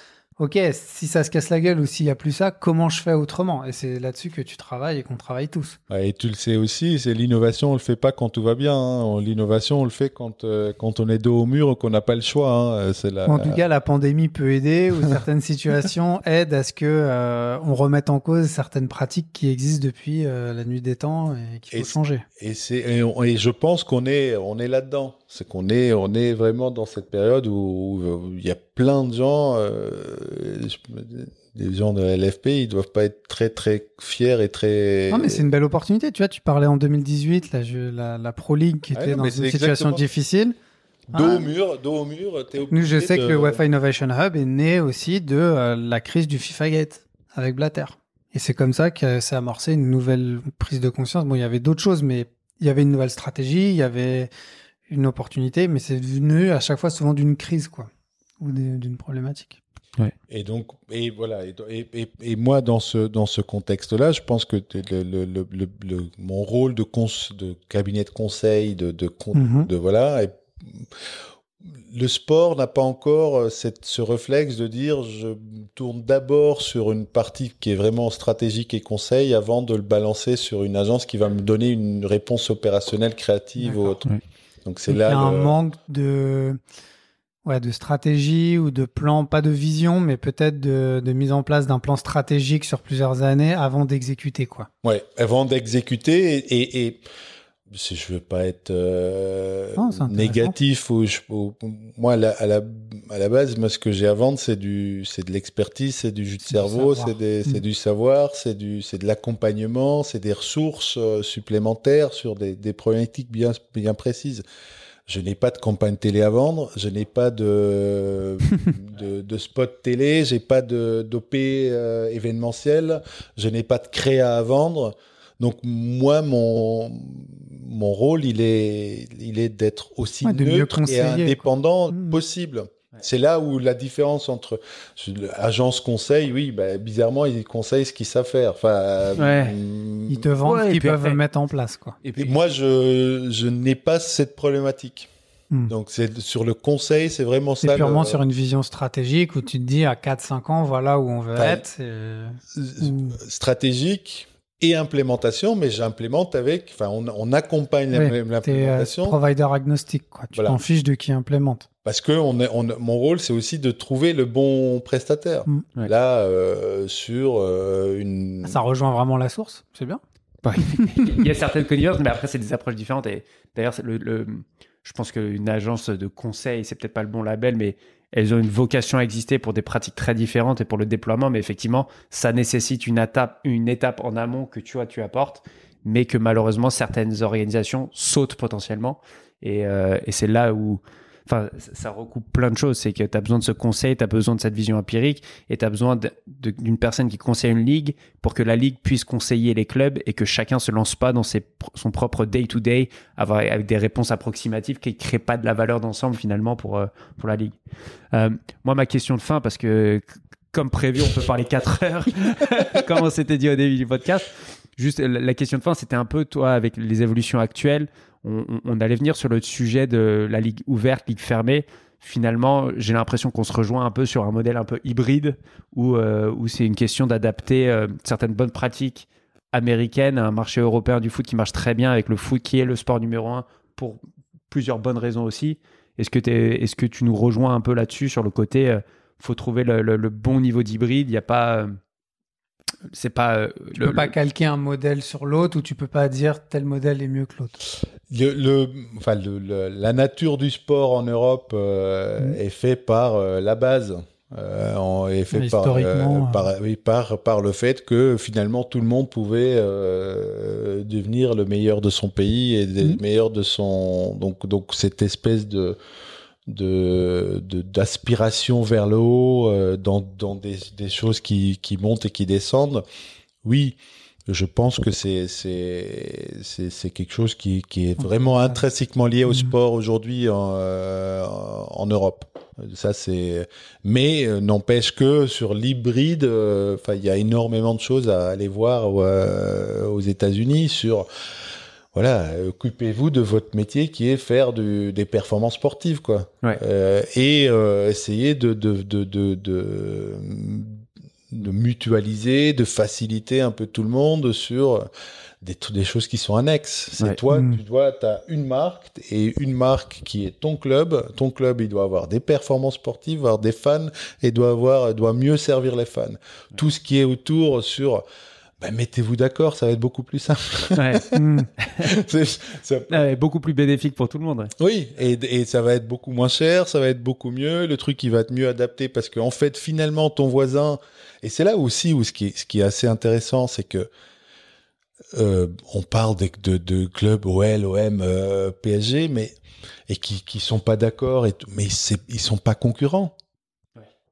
ok, si ça se casse la gueule ou s'il n'y a plus ça, comment je fais autrement? Et c'est là-dessus que tu travailles et qu'on travaille tous. Et tu le sais aussi, c'est l'innovation, on le fait pas quand tout va bien. hein. L'innovation, on le fait quand euh, quand on est dos au mur, qu'on n'a pas le choix. hein. C'est la. En tout cas, la pandémie peut aider ou certaines situations aident à ce que euh, on remette en cause certaines pratiques qui existent depuis euh, la nuit des temps et qu'il Et faut c'est- changer. Et, c'est, et, on- et je pense qu'on est, on est là-dedans. C'est qu'on est, on est vraiment dans cette période où, il y a plein de gens, euh, les gens de LFP, ils doivent pas être très très fiers et très. Non, mais c'est une belle opportunité. Tu vois, tu parlais en 2018, la, la, la Pro League qui Ah était non, dans une situation exactement- difficile. dos Ah. au mur, dos au mur. Nous, je sais de- que le Wi-Fi Innovation Hub est né aussi de euh, la crise du FIFA Gate avec Blatter. Et c'est comme ça que s'est amorcé une nouvelle prise de conscience. Bon, il y avait d'autres choses, mais il y avait une nouvelle stratégie, il y avait une opportunité, mais c'est venu à chaque fois souvent d'une crise, quoi, ou d'une problématique. Et donc, et voilà, et, et, et, moi dans ce dans ce contexte-là, je pense que le, le, le, mon rôle de, cons, de cabinet de conseil, de de, mm-hmm. de voilà, le sport n'a pas encore euh, cette, ce réflexe de dire je tourne d'abord sur une partie qui est vraiment stratégique et conseil avant de le balancer sur une agence qui va me donner une réponse opérationnelle créative ou autre. Donc c'est là. Il y a un manque de ouais, de stratégie ou de plan, pas de vision, mais peut-être de, de, mise en place d'un plan stratégique sur plusieurs années avant d'exécuter, quoi. Ouais, avant d'exécuter et, et, si je veux pas être euh, négatif ou, moi à la, à la, à la base moi ce que j'ai à vendre c'est du c'est de l'expertise c'est du jus de cerveau c'est c'est mm. du savoir c'est du c'est de l'accompagnement c'est des ressources euh, supplémentaires sur des, des problématiques bien bien précises je n'ai pas de campagne télé à vendre, je n'ai pas de, de, de, spot télé, j'ai pas de d'OP euh, événementiel, je n'ai pas de créa à vendre. Donc moi, mon, mon rôle, il est, il est d'être aussi neutre et indépendant mmh. possible. C'est là où la différence entre agence conseil, oui, bah, bizarrement, ils conseillent ce qu'ils savent faire. Enfin, mm, ils te vendent ce qu'ils peuvent mettre en place, quoi. Et puis moi, je, je n'ai pas cette problématique. Hmm. Donc c'est sur le conseil, c'est vraiment ça. C'est purement sur une vision stratégique où tu te dis à 4-5 ans, voilà où on veut être. Stratégique, et implémentation, mais j'implémente avec, enfin, on, on accompagne euh, l'implémentation. provider agnostique, quoi. Tu t'en fiches de qui implémente. Parce que on est, on, mon rôle, c'est aussi de trouver le bon prestataire. Mm. Là, euh, sur euh, une. Ça rejoint vraiment la source, c'est bien. Il y a certaines connivences, mais après, c'est des approches différentes. Et d'ailleurs, le, le, je pense qu'une agence de conseil, c'est peut-être pas le bon label, mais elles ont une vocation à exister pour des pratiques très différentes et pour le déploiement, mais effectivement, ça nécessite une étape, une étape en amont que tu tu apportes, mais que malheureusement certaines organisations sautent potentiellement. Et, euh, et c'est là où enfin, ça recoupe plein de choses. C'est que tu as besoin de ce conseil, tu as besoin de cette vision empirique et tu as besoin d'une personne qui conseille une ligue pour que la ligue puisse conseiller les clubs et que chacun se lance pas dans ses, son propre day-to-day avec des réponses approximatives qui ne créent pas de la valeur d'ensemble finalement pour, euh, pour la ligue. Euh, moi, ma question de fin, parce que comme prévu, on peut parler 4 heures, comme on s'était dit au début du podcast. Juste la question de fin, c'était un peu toi avec les évolutions actuelles on, allait venir sur le sujet de la ligue ouverte, ligue fermée. Finalement, j'ai l'impression qu'on se rejoint un peu sur un modèle un peu hybride où, euh, c'est une question d'adapter euh, certaines bonnes pratiques américaines à un marché européen du foot qui marche très bien avec le foot qui est le sport numéro un pour plusieurs bonnes raisons aussi. Est-ce que, tu nous rejoins un peu là-dessus sur le côté, euh, faut trouver le, bon niveau d'hybride, il n'y a pas c'est pas. Euh, tu peux pas calquer un modèle sur l'autre ou tu peux pas dire tel modèle est mieux que l'autre. Le, enfin, le, la nature du sport en Europe euh, mm. est fait par euh, la base. est fait par, par, oui, par, par le fait que finalement tout le monde pouvait devenir le meilleur de son pays et le mm. meilleur de son donc donc cette espèce de de d'aspiration vers le haut euh, dans, dans des, des, choses qui, qui montent et qui descendent oui je pense que c'est c'est c'est quelque chose qui, qui est vraiment intrinsèquement lié au mm. sport aujourd'hui en, euh, en Europe ça c'est mais euh, n'empêche que sur l'hybride enfin il y a énormément de choses à aller voir aux États-Unis sur voilà, occupez-vous de votre métier qui est faire du, des performances sportives, quoi. Euh, et euh, essayez de de, de, de, de, de, mutualiser, de faciliter un peu tout le monde sur des, des choses qui sont annexes. C'est toi, mm. tu dois, as une marque et une marque qui est ton club. Ton club, il doit avoir des performances sportives, avoir des fans et doit avoir, doit mieux servir les fans. Tout ce qui est autour sur bah, mettez-vous d'accord, ça va être beaucoup plus simple. Ouais. Hmm. c'est, beaucoup plus bénéfique pour tout le monde. Oui, et, et, ça va être beaucoup moins cher, ça va être beaucoup mieux, le truc il va être mieux adapté parce qu'en en fait finalement ton voisin, et c'est là aussi où ce qui est, ce qui est assez intéressant, c'est que euh, on parle de, de, de clubs OL, OM, euh, PSG, mais et qui qui sont pas d'accord, et mais c'est, ils sont pas concurrents.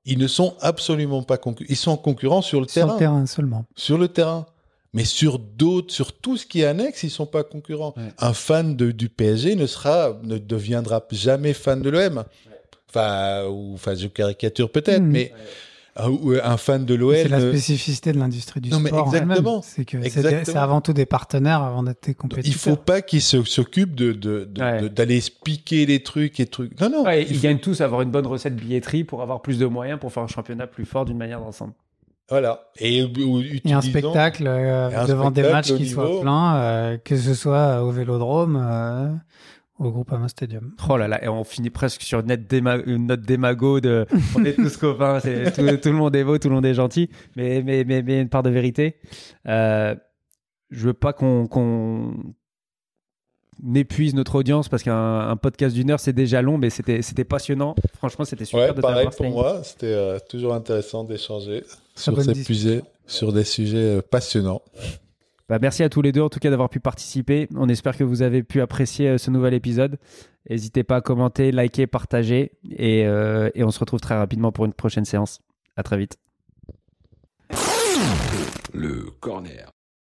Ils ne sont absolument pas concurrents. Ils sont concurrents sur le terrain. Sur le terrain seulement. Sur le terrain. Mais sur d'autres, sur tout ce qui est annexe, ils sont pas concurrents. Ouais. Un fan de, du PSG ne sera, ne deviendra jamais fan de l'OM. Enfin, ou, enfin, je caricature peut-être, Mhm. mais un, ou un fan de l'OL. C'est la ne- spécificité de l'industrie du Non, mais sport. elle-même. exactement. C'est que avant tout des partenaires avant d'être des Il compétiteurs. faut pas qu'ils se- s'occupent de, de, de- Ouais. d'aller piquer les trucs et trucs. Non, non. Ouais, il ils faut- gagnent tous à avoir une bonne recette billetterie pour avoir plus de moyens pour faire un championnat plus fort d'une manière d'ensemble. Voilà. Et, Et un spectacle euh, Et un devant des matchs qui soient pleins, euh, que ce soit au Vélodrome, euh, au Groupama Stadium. Oh là là, et on finit presque sur une, nette déma- une note démago de on est tous copains, c'est, tout, tout le monde est beau, tout le monde est gentil, mais, mais, mais, mais une part de vérité. Euh, je veux pas qu'on, épuise notre audience parce qu'un un podcast d'une heure c'est déjà long, mais c'était, c'était passionnant. Franchement, c'était super Ouais, de pareil pour moi. C'était euh, toujours intéressant d'échanger sur ces sujets, sur des sujets euh, passionnants. Bah, merci à tous les deux en tout cas d'avoir pu participer. On espère que vous avez pu apprécier euh, ce nouvel épisode. N'hésitez pas à commenter, liker, partager et, euh, et on se retrouve très rapidement pour une prochaine séance. À très vite. Le corner.